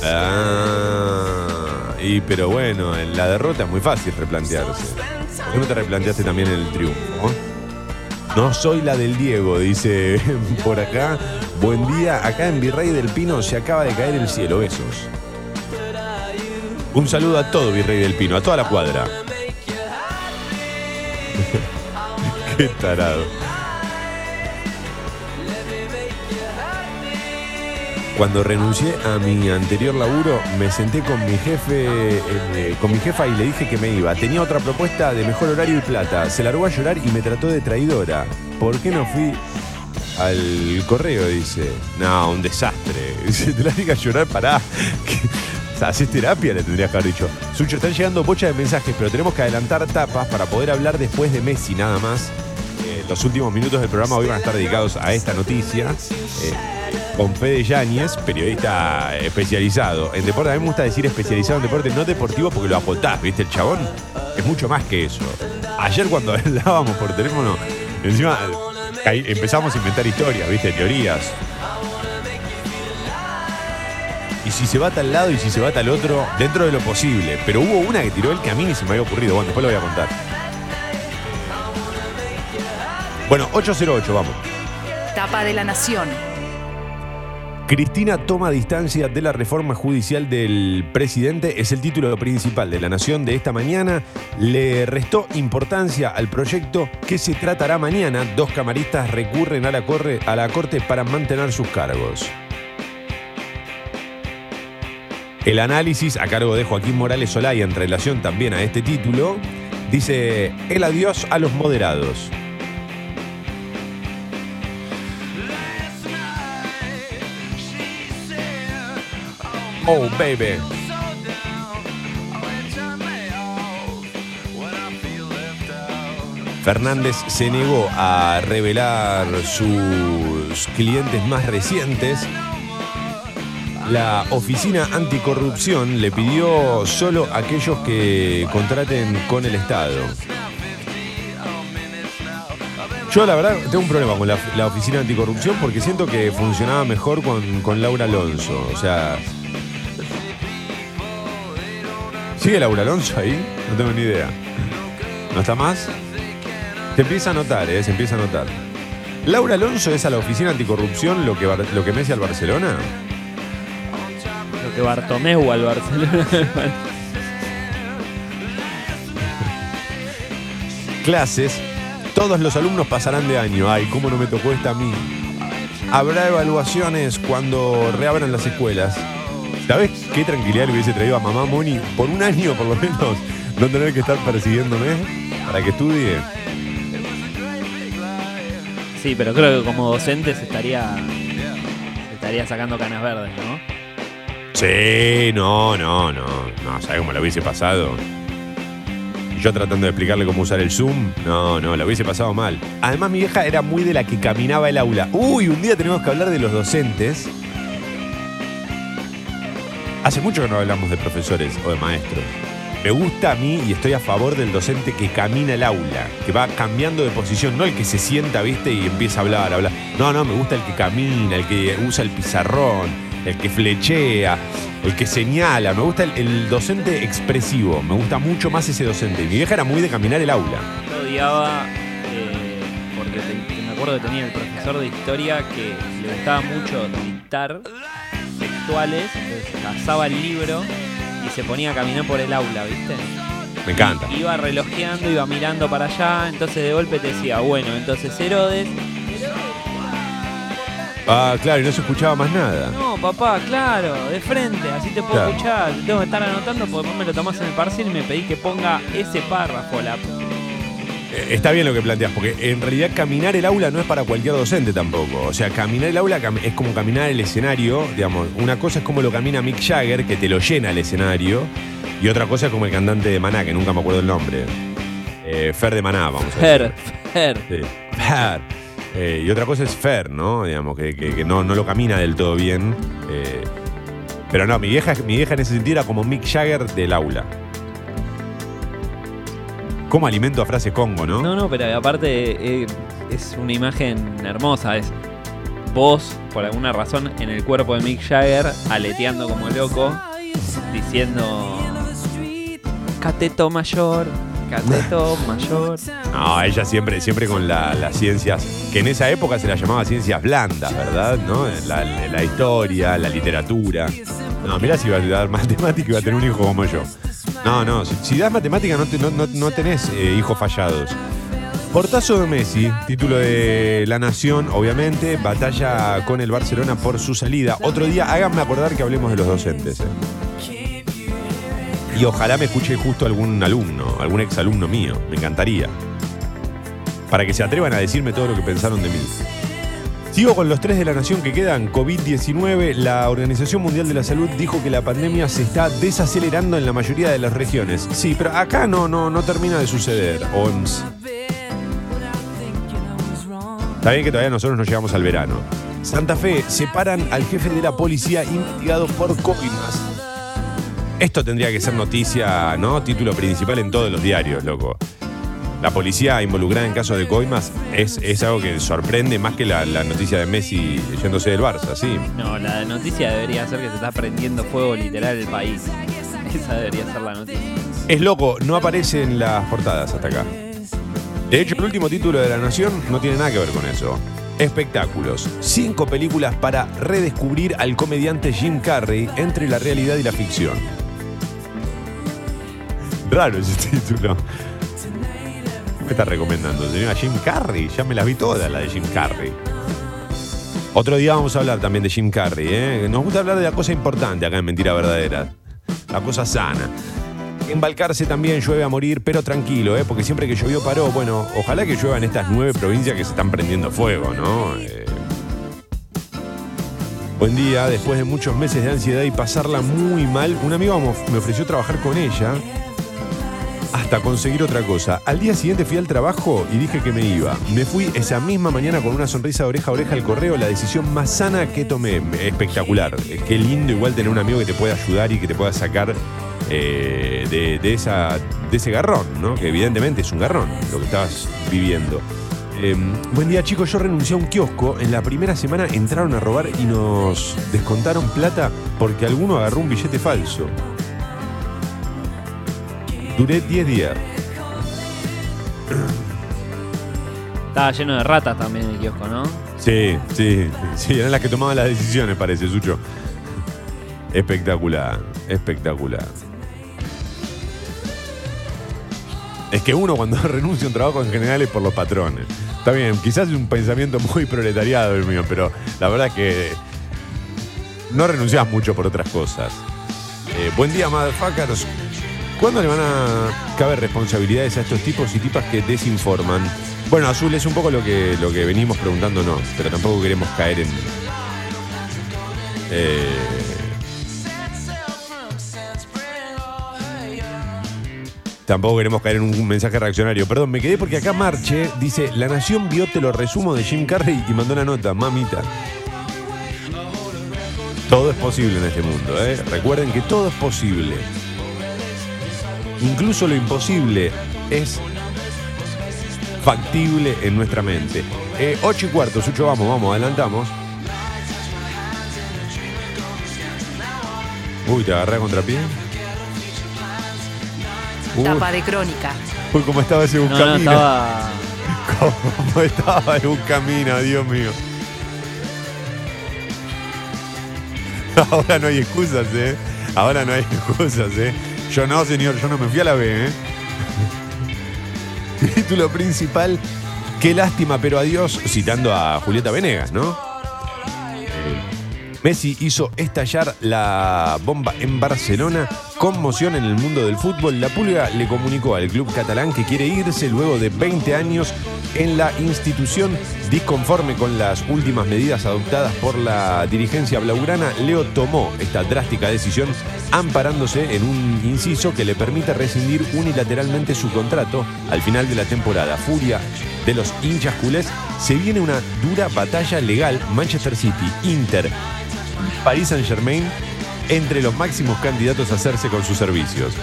Ah, y pero bueno, en la derrota es muy fácil replantearse. ¿Por qué no te replanteaste también el triunfo? No soy la del Diego, dice por acá. Buen día, acá en Virrey del Pino se acaba de caer el cielo, besos. Un saludo a todo Virrey del Pino, a toda la cuadra. Qué tarado. Cuando renuncié a mi anterior laburo, me senté con mi jefe, eh, con mi jefa y le dije que me iba. Tenía otra propuesta de mejor horario y plata. Se largó a llorar y me trató de traidora. ¿Por qué no fui al correo? Dice. No, un desastre. Dice, te la diga a llorar, pará. ¿Haces terapia? Le tendrías que haber dicho. Sucho, están llegando bochas de mensajes, pero tenemos que adelantar tapas para poder hablar después de Messi nada más. Eh, los últimos minutos del programa hoy van a estar dedicados a esta noticia. Eh, con Fede Yáñez, periodista especializado en deporte. A mí me gusta decir especializado en deporte, no deportivo, porque lo acotás, ¿viste? El chabón es mucho más que eso. Ayer cuando hablábamos por teléfono, encima empezamos a inventar historias, ¿viste? Teorías. y si se va a tal lado y si se va a tal otro, dentro de lo posible. Pero hubo una que tiró el que a mí ni se me había ocurrido. Bueno, después lo voy a contar. Bueno, 808, vamos. Tapa de la Nación. Cristina toma distancia de la reforma judicial del presidente, es el título principal de La Nación de esta mañana. Le restó importancia al proyecto que se tratará mañana. Dos camaristas recurren a la, corre- a la Corte para mantener sus cargos. El análisis a cargo de Joaquín Morales Solay en relación también a este título dice el adiós a los moderados. Oh, baby. Fernández se negó a revelar sus clientes más recientes. La Oficina Anticorrupción le pidió solo aquellos que contraten con el Estado. Yo la verdad tengo un problema con la, la Oficina Anticorrupción porque siento que funcionaba mejor con, con Laura Alonso. O sea... ¿Sigue Laura Alonso ahí? No tengo ni idea. ¿No está más? Se empieza a notar, ¿eh? Se empieza a notar. ¿Laura Alonso es a la Oficina Anticorrupción lo que, Bar- lo que Messi al Barcelona? Lo que Bartomeu al Barcelona. Clases. Todos los alumnos pasarán de año. Ay, ¿cómo no me tocó esta a mí? Habrá evaluaciones cuando reabran las escuelas. ¿Sabes qué tranquilidad le hubiese traído a mamá Moni por un año por lo menos? No tener que estar persiguiéndome para que estudie. Sí, pero creo que como docente se estaría, se estaría sacando canas verdes, ¿no? Sí, no, no, no. No, ¿sabes cómo lo hubiese pasado? Yo tratando de explicarle cómo usar el Zoom. No, no, lo hubiese pasado mal. Además, mi vieja era muy de la que caminaba el aula. Uy, un día tenemos que hablar de los docentes. Hace mucho que no hablamos de profesores o de maestros. Me gusta a mí y estoy a favor del docente que camina el aula, que va cambiando de posición, no el que se sienta, viste, y empieza a hablar, a hablar. No, no, me gusta el que camina, el que usa el pizarrón, el que flechea, el que señala. Me gusta el, docente expresivo, me gusta mucho más ese docente. Mi vieja era muy de caminar el aula. Yo odiaba, eh, porque me acuerdo que tenía el profesor de historia que le gustaba mucho dictar entonces cazaba el libro y se ponía a caminar por el aula, ¿viste? Me encanta. Y Iba relojeando, iba mirando para allá, entonces de golpe te decía, bueno, entonces Herodes. Ah, claro, y no se escuchaba más nada. No, papá, claro, de frente, así te puedo Claro. escuchar. Te tengo que estar anotando porque después me lo tomás en el parcial y me pedís que ponga ese párrafo. La... Eh, Está bien lo que planteas, porque en realidad caminar el aula no es para cualquier docente tampoco. O sea, caminar el aula es como caminar el escenario, digamos. Una cosa es como lo camina Mick Jagger, que te lo llena el escenario, y otra cosa es como el cantante de Maná, que nunca me acuerdo el nombre. Eh, Fer de Maná, vamos a Fer, decir. Fer. Sí. Fer. Eh, y otra cosa es Fer, ¿no? Digamos, que, que- que no, no lo camina del todo bien. Eh, pero no, mi vieja, mi vieja en ese sentido era como Mick Jagger del aula. ¿Cómo alimento a frase Congo, no? No, no, pero aparte eh, es una imagen hermosa. Es vos, por alguna razón, en el cuerpo de Mick Jagger, aleteando como loco, diciendo Cateto mayor, cateto mayor. No, ella siempre, siempre con la- las ciencias, que en esa época se las llamaba ciencias blandas, ¿verdad? ¿No? La, la historia, la literatura. No, mirá si iba a dar matemática y iba a tener un hijo como yo. No, no, si, das matemática no, no, no- no tenés eh, hijos fallados. Portazo de Messi, título de La Nación, obviamente, batalla con el Barcelona por su salida. Otro día, háganme acordar que hablemos de los docentes. eh. Y ojalá me escuche justo algún alumno, algún exalumno mío, me encantaría. Para que se atrevan a decirme todo lo que pensaron de mí. Sigo con los tres de la nación que quedan. COVID-19, la Organización Mundial de la Salud dijo que la pandemia se está desacelerando en la mayoría de las regiones. Sí, pero acá no, no, no termina de suceder. OMS. Está bien que todavía nosotros no llegamos al verano. Santa Fe, separan al jefe de la policía investigado por COVID. Esto tendría que ser noticia, ¿no? Título principal en todos los diarios, loco. La policía involucrada en casos de coimas es, es algo que sorprende más que la, la noticia de Messi yéndose del Barça, sí. No, la noticia debería ser que se está prendiendo fuego literal el país. Esa debería ser la noticia. Es loco, no aparece en las portadas hasta acá. De hecho, el último título de La Nación no tiene nada que ver con eso. Espectáculos. Cinco películas para redescubrir al comediante Jim Carrey entre la realidad y la ficción. Raro ese título. ¿Qué me está recomendando? Señora Jim Carrey. Ya me las vi todas, la de Jim Carrey. Otro día vamos a hablar también de Jim Carrey. ¿eh? Nos gusta hablar de la cosa importante acá en Mentira Verdadera. La cosa sana. En Balcarce también llueve a morir, pero tranquilo, ¿eh? porque siempre que llovió paró. Bueno, ojalá que llueva en estas nueve provincias que se están prendiendo fuego, ¿no? Eh, Buen día, después de muchos meses de ansiedad y pasarla muy mal, un amigo me ofreció trabajar con ella hasta conseguir otra cosa. Al día siguiente fui al trabajo y dije que me iba. Me fui esa misma mañana con una sonrisa de oreja a oreja al correo, la decisión más sana que tomé. Espectacular. Qué lindo igual tener un amigo que te pueda ayudar y que te pueda sacar eh, de, ese garrón, ¿no? Que evidentemente es un garrón lo que estabas viviendo. Eh, buen día chicos, yo renuncié a un kiosco. En la primera semana entraron a robar y nos descontaron plata porque alguno agarró un billete falso. Duré 10 días. Estaba lleno de ratas también el kiosco, ¿no? Sí, sí, sí, eran las que tomaban las decisiones, parece, Sucho. Espectacular, espectacular. Es que uno cuando renuncia a un trabajo en general es por los patrones. Está bien, quizás es un pensamiento muy proletariado el mío, pero la verdad es que no renunciás mucho por otras cosas. Eh, buen día, motherfuckers. ¿Cuándo le van a caber responsabilidades a estos tipos y tipas que desinforman? Bueno, Azul es un poco lo que, lo que venimos preguntándonos, pero tampoco queremos caer en. eh, tampoco queremos caer en un mensaje reaccionario. Perdón, me quedé porque acá Marche dice: La Nación vio, te lo resumo de Jim Carrey y mandó una nota, mamita. Todo es posible en este mundo, ¿eh? Recuerden que todo es posible. Incluso lo imposible es factible en nuestra mente. Eh, 8 y cuarto, Sucho, vamos, vamos, adelantamos. Uy, te agarré a contrapié. Uy, Tapa de crónica. uy, cómo estaba ese No, no, buscamino. estaba. Cómo estaba el buscamino, Dios mío. Ahora no hay excusas, ¿eh? Ahora no hay excusas, ¿eh? Yo no, señor, yo no me fui a la B, ¿eh? Título principal, qué lástima, pero adiós, citando a Julieta Venegas, ¿no? Eh, Messi hizo estallar la bomba en Barcelona, conmoción en el mundo del fútbol. La Pulga le comunicó al club catalán que quiere irse luego de 20 años en la institución. Disconforme con las últimas medidas adoptadas por la dirigencia blaugrana, Leo tomó esta drástica decisión amparándose en un inciso que le permite rescindir unilateralmente su contrato al final de la temporada. Furia de los hinchas culés, se viene una dura batalla legal Manchester City, Inter, Paris Saint Germain entre los máximos candidatos a hacerse con sus servicios.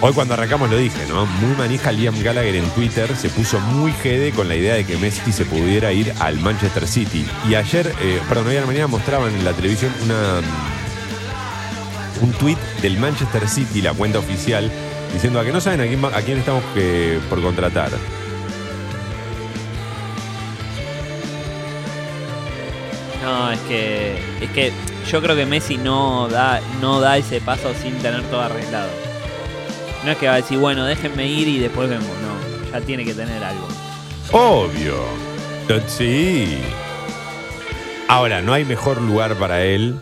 Hoy cuando arrancamos lo dije, ¿no? Muy manija Liam Gallagher en Twitter se puso muy jede con la idea de que Messi se pudiera ir al Manchester City. Y ayer, eh, perdón, hoy la mañana mostraban en la televisión una, un tweet del Manchester City, la cuenta oficial, diciendo a que no saben a quién, va- a quién estamos eh, por contratar. No, es que. Es que yo creo que Messi no da, no da ese paso sin tener todo arreglado. No es que va a decir, bueno, déjenme ir y después vemos. No, ya tiene que tener algo. Obvio. Sí. Ahora, no hay mejor lugar para él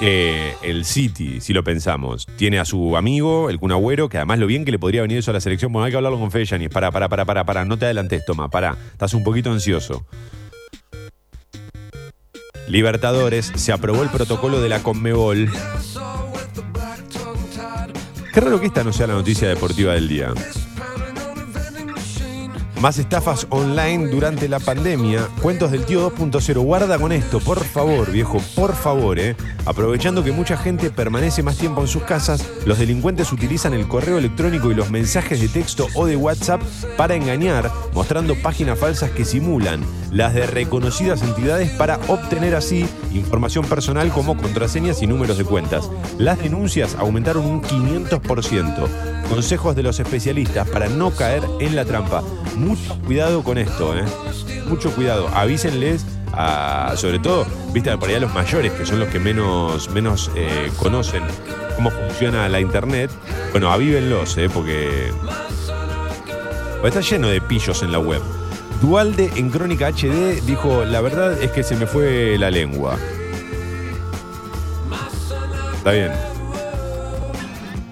que el City, si lo pensamos. Tiene a su amigo, el Kun Agüero, que además lo bien que le podría venir eso a la selección. Bueno, hay que hablarlo con Fede Yanis. Para, para, para, para, para. No te adelantes, toma, para. Estás un poquito ansioso. Libertadores, se aprobó el protocolo de la Conmebol. Qué raro que esta no sea la noticia deportiva del día. Más estafas online durante la pandemia. Cuentos del tío 2.0. Guarda con esto, por favor, viejo, por favor, eh. Aprovechando que mucha gente permanece más tiempo en sus casas, los delincuentes utilizan el correo electrónico y los mensajes de texto o de WhatsApp para engañar, mostrando páginas falsas que simulan las de reconocidas entidades para obtener así información personal como contraseñas y números de cuentas. Las denuncias aumentaron un 500%. Consejos de los especialistas para no caer en la trampa. Mucho cuidado con esto, ¿eh? Mucho cuidado. Avísenles a, sobre todo, viste, por ahí a los mayores, que son los que menos, menos eh, conocen cómo funciona la internet. Bueno, avívenlos, ¿eh? Porque está lleno de pillos en la web. Dualde en Crónica HD dijo, la verdad es que se me fue la lengua. Está bien.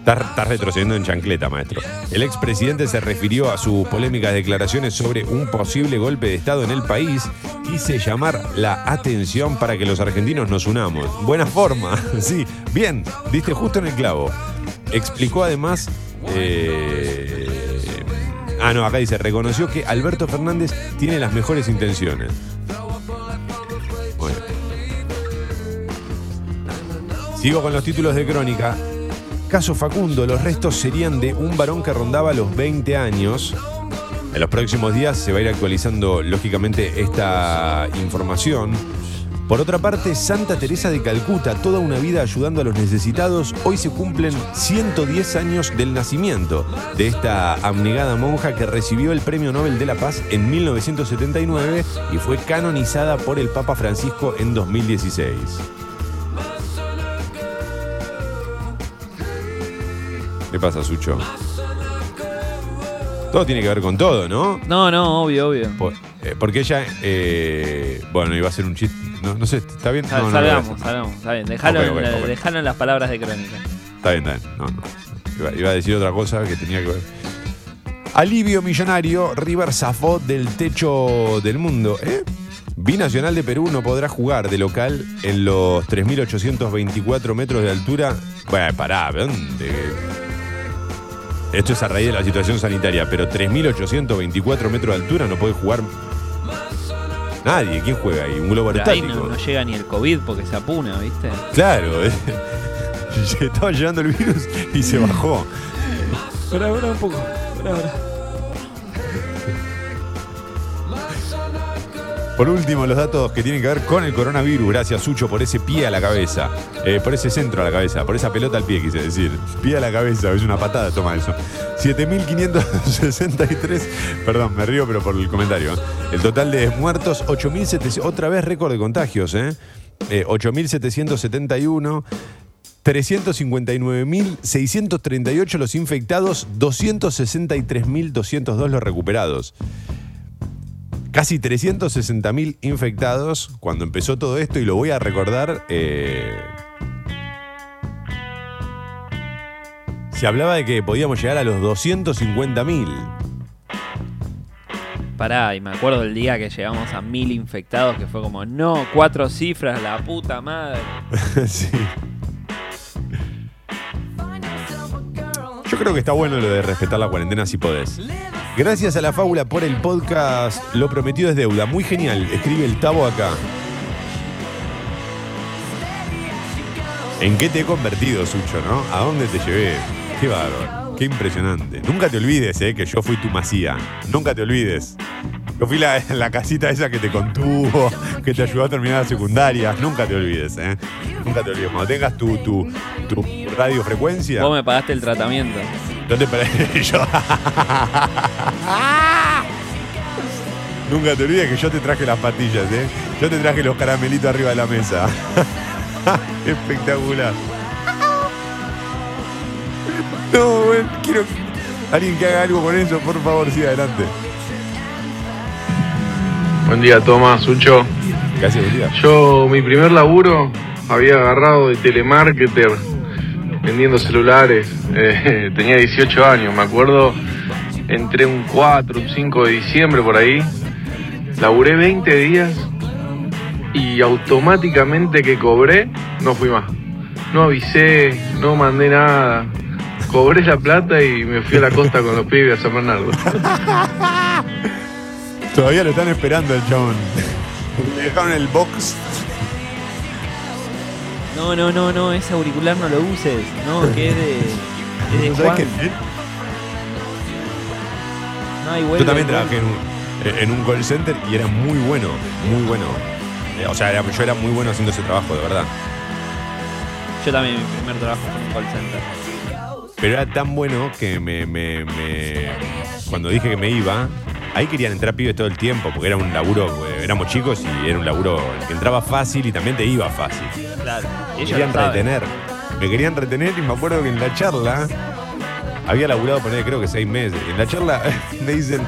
Estás retrocediendo en chancleta, maestro. El expresidente se refirió a sus polémicas declaraciones sobre un posible golpe de Estado en el país. Quise llamar la atención para que los argentinos nos unamos. Buena forma, sí. Bien, diste justo en el clavo. Explicó además... eh, Ah, no, acá dice, reconoció que Alberto Fernández tiene las mejores intenciones. Bueno. Sigo con los títulos de crónica. Caso Facundo, los restos serían de un varón que rondaba los 20 años. En los próximos días se va a ir actualizando, lógicamente, esta información. Por otra parte, Santa Teresa de Calcuta, toda una vida ayudando a los necesitados, hoy se cumplen 110 años del nacimiento de esta abnegada monja que recibió el Premio Nobel de la Paz en 1979 y fue canonizada por el Papa Francisco en 2016. ¿Qué pasa, Sucho? Todo tiene que ver con todo, ¿no? No, no, obvio, obvio. Por- eh, porque ella, eh, bueno, iba a ser un chiste. No, no sé, ¿está bien? Sal- No, no, salgamos, gracias. salgamos. Está bien, dejalo, Ok, en ok, la- ok. dejalo en las palabras de crónica. Está bien, está bien. No, no. Iba, iba a decir otra cosa que tenía que ver. Alivio millonario, River zafó del techo del mundo. ¿eh? Binacional de Perú no podrá jugar de local en los 3.824 metros de altura. Bueno, pará, ¿dónde? Esto es a raíz de la situación sanitaria, pero 3.824 metros de altura no puede jugar nadie. ¿Quién juega ahí? Un globo Pero ahí aerostático. no, no llega ni el COVID porque se apuna, ¿viste? Claro, eh. Se estaba llegando el virus y se bajó. Ahora, ahora un poco. Ahora, ahora. Por último, los datos que tienen que ver con el coronavirus. Gracias, Sucho, por ese pie a la cabeza. Eh, por ese centro a la cabeza. Por esa pelota al pie, quise decir. Pie a la cabeza, es una patada, toma eso. 7.563. Perdón, me río, pero por el comentario. El total de muertos, 8.700. Otra vez récord de contagios, ¿eh? Eh, 8.771. 359.638 los infectados, 263.202 los recuperados. Casi 360.000 infectados cuando empezó todo esto y lo voy a recordar. eh, se hablaba de que podíamos llegar a los 250.000. Pará, y me acuerdo el día que llegamos a mil infectados, que fue como, no, cuatro cifras, la puta madre. sí. Yo creo que está bueno lo de respetar la cuarentena si podés. Gracias a la fábula por el podcast. Lo prometido es deuda. Muy genial. Escribe el Tabo acá. ¿En qué te he convertido, Sucho, no? ¿A dónde te llevé? Qué bárbaro. Qué impresionante. Nunca te olvides, eh, que yo fui tu masía. Nunca te olvides. Yo fui la, la casita esa que te contuvo, que te ayudó a terminar la secundaria. Nunca te olvides, ¿eh? Nunca te olvides. Cuando tengas tu, tu, tu radiofrecuencia, Vos me pagaste el tratamiento. yo te pare- yo- Nunca te olvides que yo te traje las patillas, ¿eh? Yo te traje los caramelitos arriba de la mesa. Espectacular. No, bueno, quiero. Alguien que haga algo con eso, por favor, siga adelante. Buen día, Tomás, Sucho. Gracias, buen día. Yo, mi primer laburo, había agarrado de telemarketer vendiendo celulares. Eh, tenía 18 años, me acuerdo. Entré un 4, un 5 de diciembre por ahí. Laburé 20 días y automáticamente que cobré, no fui más. No avisé, no mandé nada. Cobré la plata y me fui a la costa con los pibes a San Bernardo. Todavía lo están esperando el chabón. Le dejaron el box. No, no, no, no, ese auricular no lo uses. No, que es de. Es de ¿No Juan. sabés qué? No, igual Yo también trabajé en un, en un call center y era muy bueno, muy bueno. Eh, O sea, era- yo era muy bueno haciendo ese trabajo, de verdad. Yo también, mi primer trabajo fue en un call center. Pero era tan bueno que me, me- me- cuando dije que me iba, ahí querían entrar pibes todo el tiempo, porque era un laburo, eh, éramos chicos y era un laburo que entraba fácil y también te iba fácil. Claro. Me querían retener. Me querían retener y me acuerdo que en la charla había laburado poner creo que seis meses. En la charla me dicen,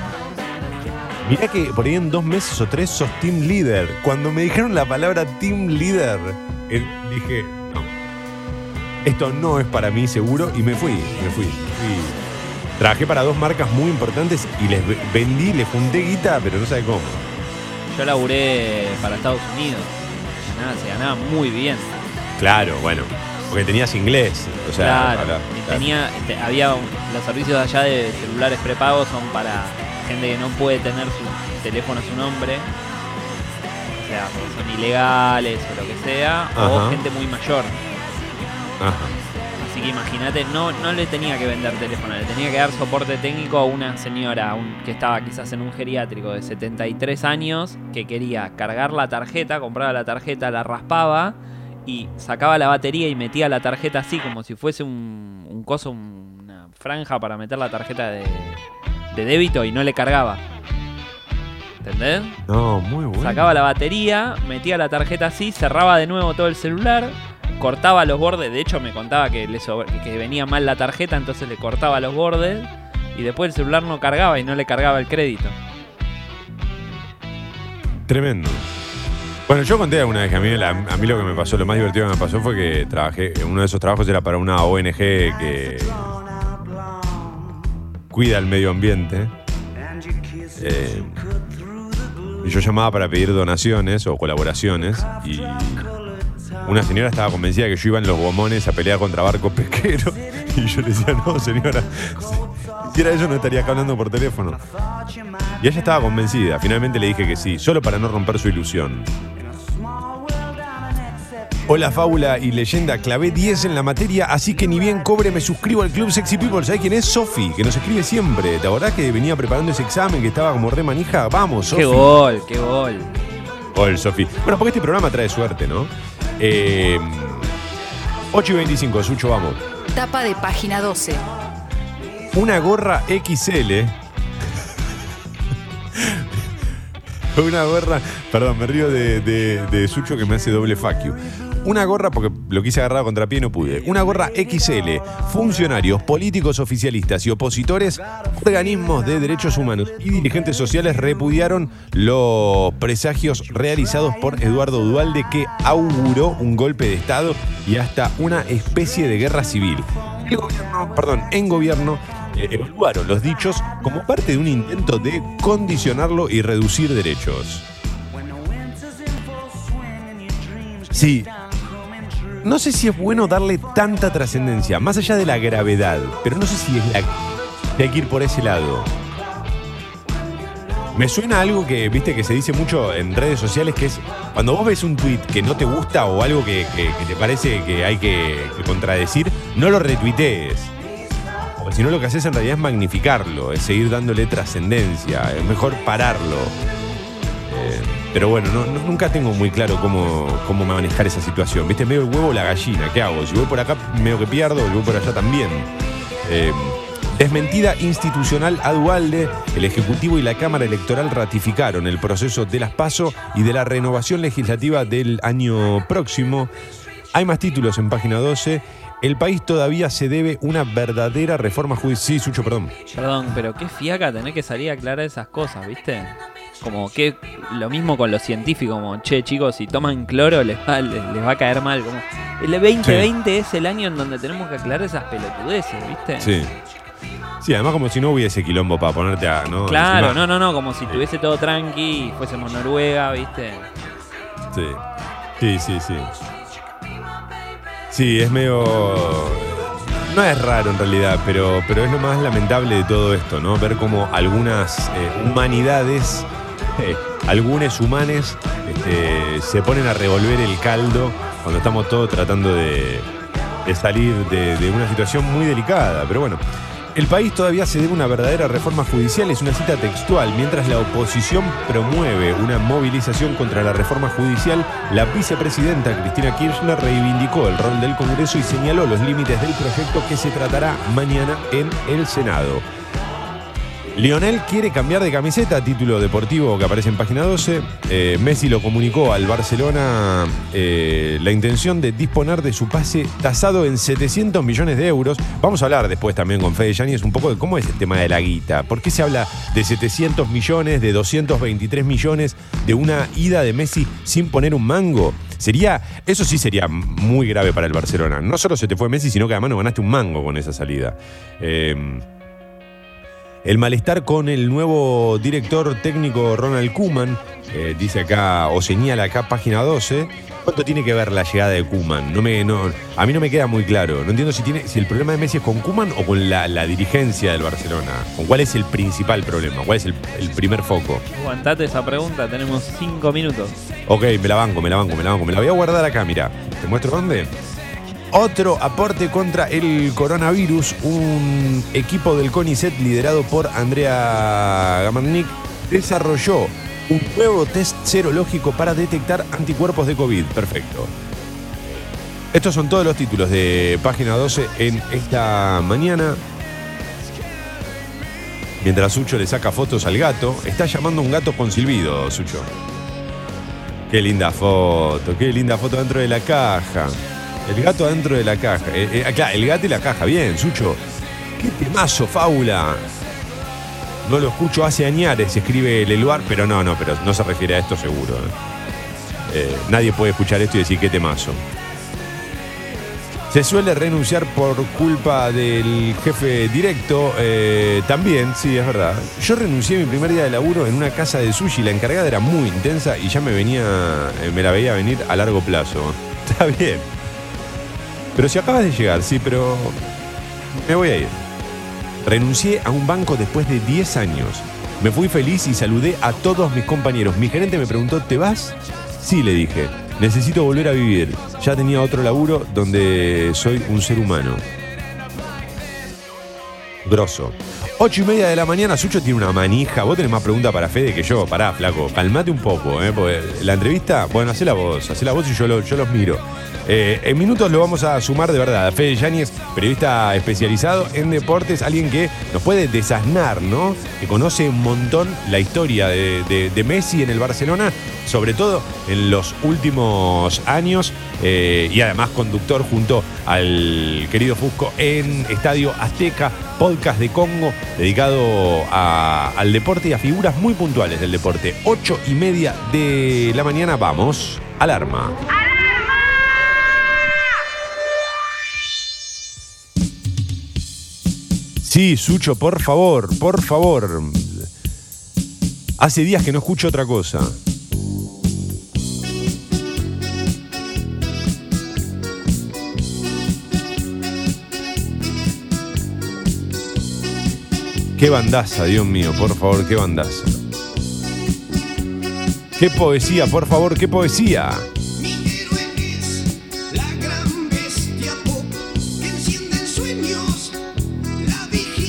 mirá que por ahí en dos meses o tres sos team leader. Cuando me dijeron la palabra team leader, eh, dije, no, esto no es para mí seguro y me fui, me fui. fui. Trabajé para dos marcas muy importantes y les ve- vendí, les junté guita, pero no sabe cómo. Yo laburé para Estados Unidos. Nada, se ganaba muy bien. Claro, bueno, porque tenías inglés. O sea, claro. habla- y claro. tenía, te- había un- los servicios allá de celulares prepagos son para gente que no puede tener su teléfono a su nombre. O sea, porque son ilegales o lo que sea. O Ajá. gente muy mayor. Ajá. Así que imagínate, no, no le tenía que vender teléfono, le tenía que dar soporte técnico a una señora un- que estaba quizás en un geriátrico de 73 años que quería cargar la tarjeta, compraba la tarjeta, la raspaba y sacaba la batería y metía la tarjeta así como si fuese un, un coso, un- una franja para meter la tarjeta de, de débito y no le cargaba. ¿Entendés? No, muy bueno. Sacaba la batería, metía la tarjeta así, cerraba de nuevo todo el celular, cortaba los bordes. De hecho, me contaba que, le que venía mal la tarjeta, entonces le cortaba los bordes y después el celular no cargaba y no le cargaba el crédito. Tremendo. Bueno, yo conté alguna vez que a mí, a mí lo que me pasó, lo más divertido que me pasó fue que trabajé, uno de esos trabajos era para una ONG que cuida el medio ambiente. Eh, y yo llamaba para pedir donaciones o colaboraciones una señora estaba convencida que yo iba en los gomones a pelear contra barcos pesqueros y yo le decía, no señora, si hiciera eso no estaría acá hablando por teléfono. Y ella estaba convencida. Finalmente le dije que sí, solo para no romper su ilusión. Hola, fábula y leyenda. Clavé 10 en la materia, así que ni bien cobre me suscribo al Club Sexy People. ¿Sabes quién es? Sofi, que nos escribe siempre. ¿Te acordás que venía preparando ese examen que estaba como re manija? Vamos, Sofi. ¡Qué gol, qué gol! Gol, Sofi. Bueno, porque este programa trae suerte, ¿no? Eh, 8 y 25, Sucho, vamos. Tapa de página 12. Una gorra XL. Una gorra. Perdón, me río de, de- de Sucho que me hace doble you. Una gorra, porque lo quise agarrar contra pie y no pude. Una gorra XL. Funcionarios, políticos oficialistas y opositores, organismos de derechos humanos y dirigentes sociales repudiaron los presagios realizados por Eduardo Dualde que auguró un golpe de Estado y hasta una especie de guerra civil. El gobierno, perdón, en gobierno eh, evaluaron los dichos como parte de un intento de condicionarlo y reducir derechos. Sí. No sé si es bueno darle tanta trascendencia, más allá de la gravedad, pero no sé si es la hay que ir por ese lado. Me suena algo que, viste, que se dice mucho en redes sociales, que es cuando vos ves un tweet que no te gusta o algo que te parece que hay que, que contradecir, no lo retuitees. Porque si no lo que haces en realidad es magnificarlo, es seguir dándole trascendencia, es mejor pararlo. Pero bueno, no- no- nunca tengo muy claro cómo, cómo manejar esa situación. ¿Viste? Medio el huevo o la gallina, ¿qué hago? Si voy por acá, medio que pierdo, si voy por allá también. Eh, desmentida institucional a Dualde, el Ejecutivo y la Cámara Electoral ratificaron el proceso de las PASO y de la renovación legislativa del año próximo. Hay más títulos en página 12. El país todavía se debe una verdadera reforma judicial. Sí, Sucho, perdón. Perdón, pero qué fiaca tener que salir a aclarar esas cosas, ¿viste? Como que lo mismo con los científicos, como, che, chicos, si toman cloro les va, les, les va a caer mal. Como, el 2020 es el año en donde tenemos que aclarar esas pelotudeces, ¿viste? Sí. Sí, además como si no hubiese quilombo para ponerte a... ¿no? Claro, Encima- no, no, no, como si tuviese todo tranqui y fuésemos Noruega, ¿viste? Sí. Sí, sí, sí. Sí, es medio. No es raro en realidad, pero, pero es lo más lamentable de todo esto, ¿no? Ver cómo algunas eh, humanidades algunos humanes este, se ponen a revolver el caldo cuando estamos todos tratando de, de salir de, de una situación muy delicada. Pero bueno, el país todavía se debe una verdadera reforma judicial, es una cita textual. Mientras la oposición promueve una movilización contra la reforma judicial, la vicepresidenta Cristina Kirchner reivindicó el rol del Congreso y señaló los límites del proyecto que se tratará mañana en el Senado. Lionel quiere cambiar de camiseta, título deportivo que aparece en página 12. Eh, Messi lo comunicó al Barcelona eh, la intención de disponer de su pase tasado en 700 millones de euros. Vamos a hablar después también con Fede Yáñez un poco de cómo es el tema de la guita. ¿Por qué se habla de 700 millones, de 223 millones, de una ida de Messi sin poner un mango? Sería, eso sí sería muy grave para el Barcelona. No solo se te fue Messi, sino que además no ganaste un mango con esa salida. Eh, el malestar con el nuevo director técnico Ronald Kuman, eh, dice acá, o señala acá página 12. ¿Cuánto tiene que ver la llegada de Kuman? No me, no, a mí no me queda muy claro. No entiendo si, tiene, si el problema de Messi es con Kuman o con la, la dirigencia del Barcelona. ¿Con cuál es el principal problema? ¿Cuál es el, el primer foco? Aguantate esa pregunta, tenemos cinco minutos. Ok, me la banco, me la banco, me la banco. Me la voy a guardar acá, mira. ¿Te muestro dónde? Otro aporte contra el coronavirus, un equipo del CONICET liderado por Andrea Gamarnik desarrolló un nuevo test serológico para detectar anticuerpos de COVID. Perfecto. Estos son todos los títulos de página 12 en esta mañana. Mientras Sucho le saca fotos al gato, está llamando un gato con silbido, Sucho. Qué linda foto, qué linda foto dentro de la caja. El gato adentro de la caja. Eh, eh, acá, el gato y la caja. Bien, Sucho. Qué temazo, fábula. No lo escucho hace añares, escribe Leluar, pero no, no, pero no se refiere a esto seguro. ¿eh? Nadie puede escuchar esto y decir qué temazo. Se suele renunciar por culpa del jefe directo. también, sí, es verdad. Yo renuncié mi primer día de laburo en una casa de sushi. La encargada era muy intensa y ya me venía, me la veía venir a largo plazo. Está bien. Pero si acabas de llegar, sí, pero me voy a ir. Renuncié a un banco después de 10 años. Me fui feliz y saludé a todos mis compañeros. Mi gerente me preguntó, ¿te vas? Sí, le dije. Necesito volver a vivir. Ya tenía otro laburo donde soy un ser humano. Grosso. Ocho y media de la mañana, Sucho tiene una manija. Vos tenés más preguntas para Fede que yo. Pará, flaco. Calmate un poco, ¿eh? La entrevista, bueno, hacé la voz, hacé la voz y yo, lo- yo los miro. Eh, en minutos lo vamos a sumar de verdad. Fede Yáñez, periodista especializado en deportes, alguien que nos puede desasnar, ¿no? Que conoce un montón la historia de, de- de Messi en el Barcelona, sobre todo en los últimos años, eh, y además conductor junto al querido Fusco en Estadio Azteca, podcast de Congo, dedicado al deporte y a figuras muy puntuales del deporte. Ocho y media de la mañana, vamos, alarma. Sí, Sucho, por favor, por favor. Hace días que no escucho otra cosa. Qué bandaza, Dios mío, por favor, qué bandaza. Qué poesía, por favor, qué poesía.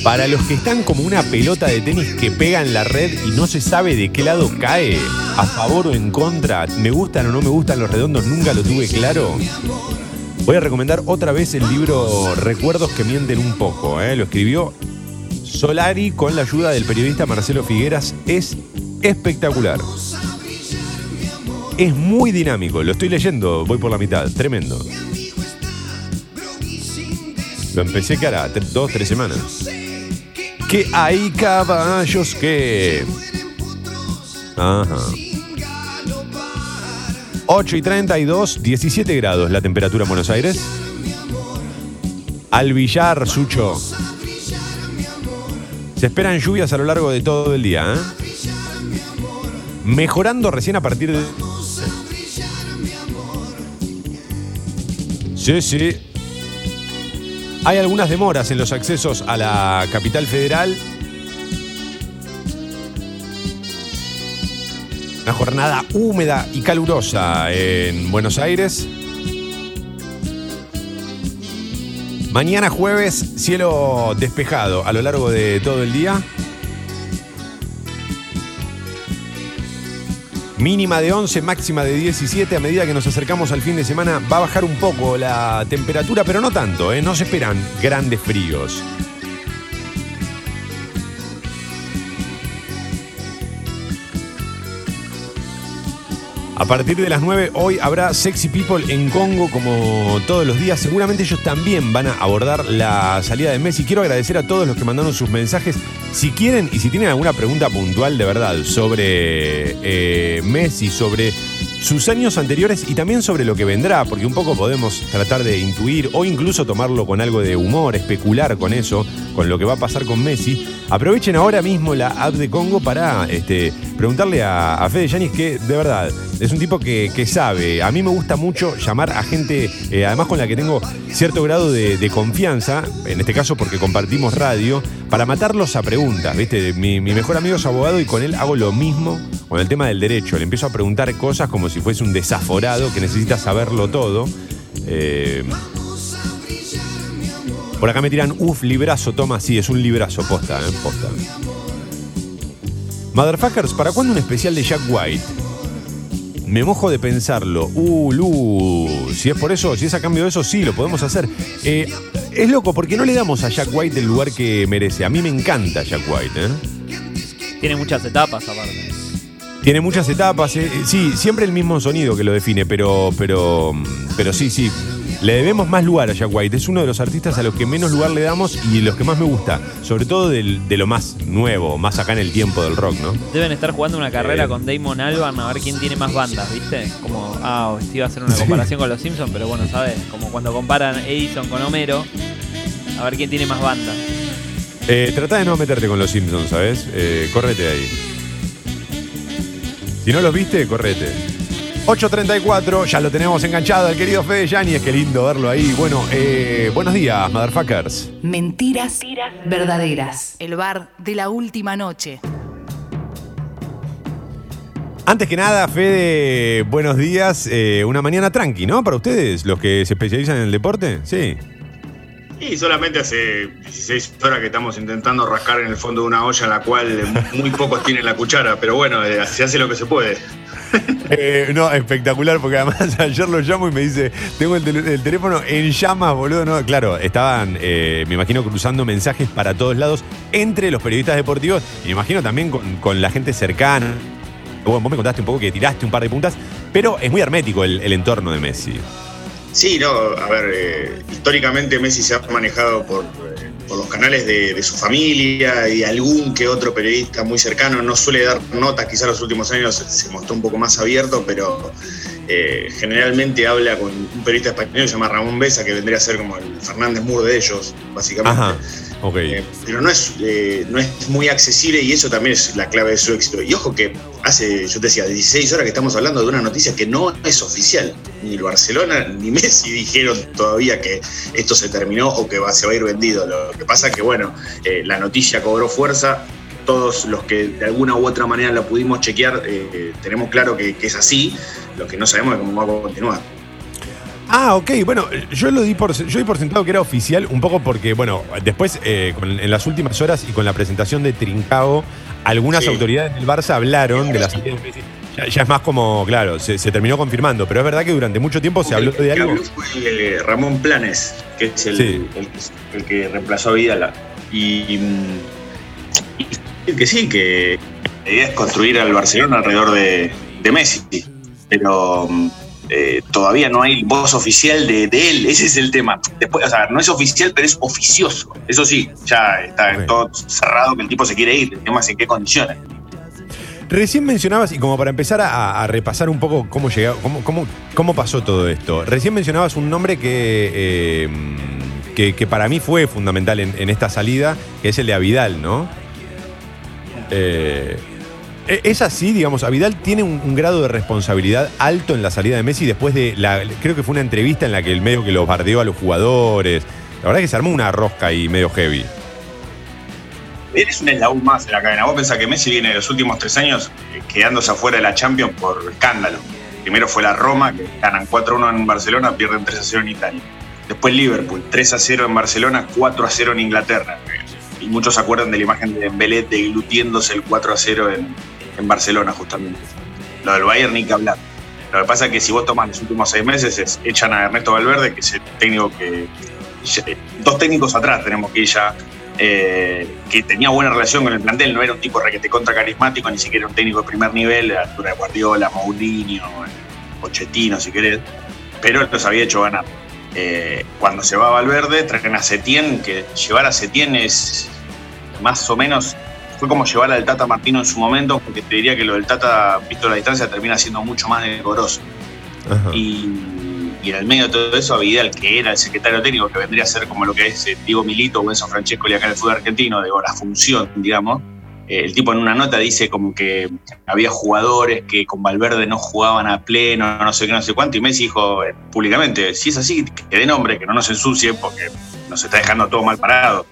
Para los que están como una pelota de tenis que pega en la red y no se sabe de qué lado cae, a favor o en contra, me gustan o no me gustan los redondos, nunca lo tuve claro. Voy a recomendar otra vez el libro Recuerdos que mienten un poco. ¿eh? Lo escribió Solari con la ayuda del periodista Marcelo Figueras. Es espectacular. Es muy dinámico. Lo estoy leyendo, voy por la mitad. Tremendo. Lo empecé que hará dos, tres semanas. Que hay caballos que. Ajá. 8 y 32, 17 grados la temperatura en Buenos Aires. Al billar, Sucho. Se esperan lluvias a lo largo de todo el día, ¿eh? Mejorando recién a partir de. Sí, sí. Hay algunas demoras en los accesos a la capital federal. Una jornada húmeda y calurosa en Buenos Aires. Mañana jueves, cielo despejado a lo largo de todo el día. Mínima de 11, máxima de 17. A medida que nos acercamos al fin de semana va a bajar un poco la temperatura, pero no tanto, ¿eh? no se esperan grandes fríos. A partir de las 9 hoy habrá Sexy People en Congo como todos los días. Seguramente ellos también van a abordar la salida de Messi. Quiero agradecer a todos los que mandaron sus mensajes. Si quieren y si tienen alguna pregunta puntual de verdad sobre eh, Messi, sobre sus años anteriores y también sobre lo que vendrá, porque un poco podemos tratar de intuir o incluso tomarlo con algo de humor, especular con eso, con lo que va a pasar con Messi. Aprovechen ahora mismo la app de Congo para este, preguntarle a, a Fede Yanis que, de verdad, es un tipo que, que sabe. A mí me gusta mucho llamar a gente, eh, además con la que tengo cierto grado de, de confianza, en este caso porque compartimos radio, para matarlos a preguntas. ¿viste? Mi, mi mejor amigo es abogado y con él hago lo mismo con el tema del derecho. Le empiezo a preguntar cosas como si fuese un desaforado que necesita saberlo todo. Eh, por acá me tiran, uff, librazo, toma, sí, es un librazo, posta, ¿eh? Posta. Motherfuckers, ¿para cuándo un especial de Jack White? Me mojo de pensarlo. Uh, Lu, si es por eso, si es a cambio de eso, sí, lo podemos hacer. Eh, es loco, porque no le damos a Jack White el lugar que merece. A mí me encanta Jack White, ¿eh? Tiene muchas etapas aparte. Tiene muchas etapas, eh, sí, siempre el mismo sonido que lo define, pero, pero, pero sí, sí. Le debemos más lugar a Jack White. Es uno de los artistas a los que menos lugar le damos y los que más me gusta. Sobre todo del- de lo más nuevo, más acá en el tiempo del rock, ¿no? Deben estar jugando una carrera Eh. con Damon Albarn a ver quién tiene más bandas, ¿viste? Como, ah, este iba a hacer una comparación con los Simpsons, pero bueno, ¿sabes? Como cuando comparan Edison con Homero, a ver quién tiene más bandas. Eh, trata de no meterte con los Simpsons, ¿sabes? Eh, correte de ahí. Si no los viste, correte. 8.34, ya lo tenemos enganchado al querido Fede Yáñez, qué lindo verlo ahí. Bueno, eh, buenos días, motherfuckers. Mentiras verdaderas. El bar de la última noche. Antes que nada, Fede, buenos días. Eh, una mañana tranqui, ¿no? Para ustedes, los que se especializan en el deporte. Sí. Y solamente hace 16 horas que estamos intentando rascar en el fondo de una olla en la cual muy pocos tienen la cuchara, pero bueno, eh, se hace lo que se puede. Eh, no, espectacular, porque además ayer lo llamo y me dice, tengo el, tel- el teléfono en llamas, boludo. No, claro, estaban, eh, me imagino, cruzando mensajes para todos lados entre los periodistas deportivos y me imagino también con, con la gente cercana. Bueno, vos me contaste un poco que tiraste un par de puntas, pero es muy hermético el, entorno de Messi. Sí, no, a ver, eh, históricamente Messi se ha manejado por, por los canales de, de su familia y algún que otro periodista muy cercano. No suele dar notas, quizás los últimos años se, mostró un poco más abierto, pero eh, generalmente habla con un periodista español que se llama Ramón Besa, que vendría a ser como el Fernández Moore de ellos, básicamente. Ok. Eh, pero no es, eh, no es muy accesible y eso también es la clave de su éxito. Y ojo que hace, yo te decía, 16 horas que estamos hablando de una noticia que no es oficial. Ni el Barcelona ni Messi dijeron todavía que esto se terminó o que va, se va a ir vendido. Lo que pasa que, bueno, eh, la noticia cobró fuerza. Todos los que de alguna u otra manera la pudimos chequear, tenemos claro que, que es así. Lo que no sabemos es cómo va a continuar. Ah, ok. Bueno, yo lo di por, yo di por sentado que era oficial, un poco porque, bueno, después, eh, con- en las últimas horas y con la presentación de Trincao, algunas Sí. autoridades del Barça hablaron de la salida de Messi. Ya, ya es más como, claro, se, se terminó confirmando, pero es verdad que durante mucho tiempo se habló El de que algo. habló fue eh, Ramón Planes, que es el, Sí. el que- el que reemplazó a Vidal. Y, mm, y que sí, que la idea es construir al Barcelona alrededor de, de Messi. Pero mm, eh, todavía no hay voz oficial de, de él, ese es el tema. Después, o sea, no es oficial, pero es oficioso. Eso sí, ya está todo cerrado que el tipo se quiere ir. El tema es en qué condiciones. Recién mencionabas, y como para empezar a, a repasar un poco cómo, llegó, cómo, cómo, cómo pasó todo esto, recién mencionabas un nombre que, eh, que, que para mí fue fundamental en, en esta salida, que es el de Avidal, ¿no? Eh, es así, digamos, Avidal tiene un, grado de responsabilidad alto en la salida de Messi después de la. Creo que fue una entrevista en la que el medio que los bardeó a los jugadores. La verdad es que se armó una rosca ahí medio heavy. eres un eslabón más en la cadena. Vos pensás que Messi viene los últimos tres años eh, quedándose afuera de la Champions por escándalo. Primero fue la Roma, que ganan 4-1 en Barcelona, pierden 3-0 en Italia. Después Liverpool, 3-0 en Barcelona, 4-0 en Inglaterra. Y muchos se acuerdan de la imagen de Dembélé deglutiéndose el 4-0 en, en Barcelona, justamente. Lo del Bayern ni que hablar. Lo que pasa es que si vos tomás los últimos seis meses, es- echan a Ernesto Valverde, que es el técnico que. Dos técnicos atrás tenemos que ya. eh, que tenía buena relación con el plantel, no era un tipo requete contra carismático, ni siquiera un técnico de primer nivel, a altura de Guardiola, Mourinho, Pochettino, si querés, pero los había hecho ganar. Eh, cuando se va Valverde, traen a Setién, que llevar a Setién es más o menos fue como llevar al Tata Martino en su momento, porque te diría que lo del Tata, visto a la distancia, termina siendo mucho más decoroso. Ajá. Y, y en el medio de todo eso, a Vidal, que era el secretario técnico, que vendría a ser como lo que es eh, Diego Milito o Enzo Francesco acá en el fútbol argentino, digo, la función, digamos. Eh, el tipo en una nota dice como que había jugadores que con Valverde no jugaban a pleno, no sé qué, no sé cuánto, y Messi dijo eh, públicamente, si es así, que dé nombre, que no nos ensucie, porque nos está dejando todo mal parado.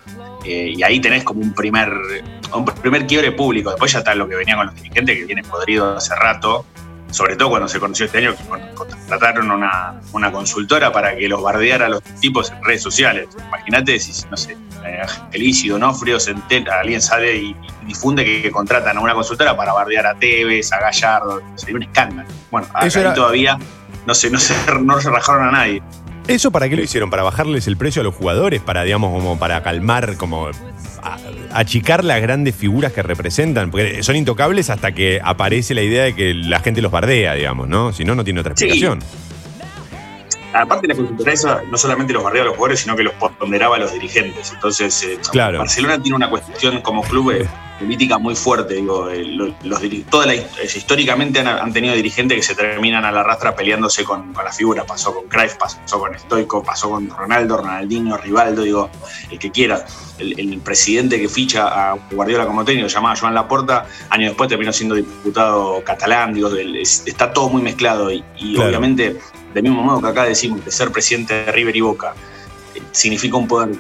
Eh, y ahí tenés como un primer, un primer quiebre público. Después ya está lo que venía con los dirigentes, que viene podrido hace rato, sobre todo cuando se conoció este año, que con- contrataron una, una consultora para que los bardeara a los tipos en redes sociales. Imagínate si, no sé, eh, Angelici, Donofrio, se entera, alguien sale y, y difunde que, que contratan a una consultora para bardear a Tevez, a Gallardo, sería un escándalo. Bueno, acá era- todavía no se, no, se, no se rajaron a nadie. ¿Eso para qué lo hicieron? ¿Para bajarles el precio a los jugadores? ¿Para, digamos, como para calmar, como a- achicar las grandes figuras que representan? Porque son intocables hasta que aparece la idea de que la gente los bardea, digamos, ¿no? Si no, no tiene otra Sí. Aparte la consultora esa no solamente los bardeaba a los jugadores, sino que los ponderaba a los dirigentes. Entonces, eh, Claro. Barcelona tiene una cuestión como club eh, política muy fuerte. Digo, eh, lo- los, toda la, hist- históricamente han, han tenido dirigentes que se terminan a la rastra peleándose con, con la figura. Pasó con Cruyff, pasó con Stoico, pasó con Ronaldo, Ronaldinho, Rivaldo, digo, el que quiera. El, el presidente que ficha a Guardiola como técnico, llamaba Joan Laporta, años después terminó siendo diputado catalán. Digo, el- es- está todo muy mezclado y, y Claro. obviamente, del mismo modo que acá decimos que ser presidente de River y Boca eh, significa un poder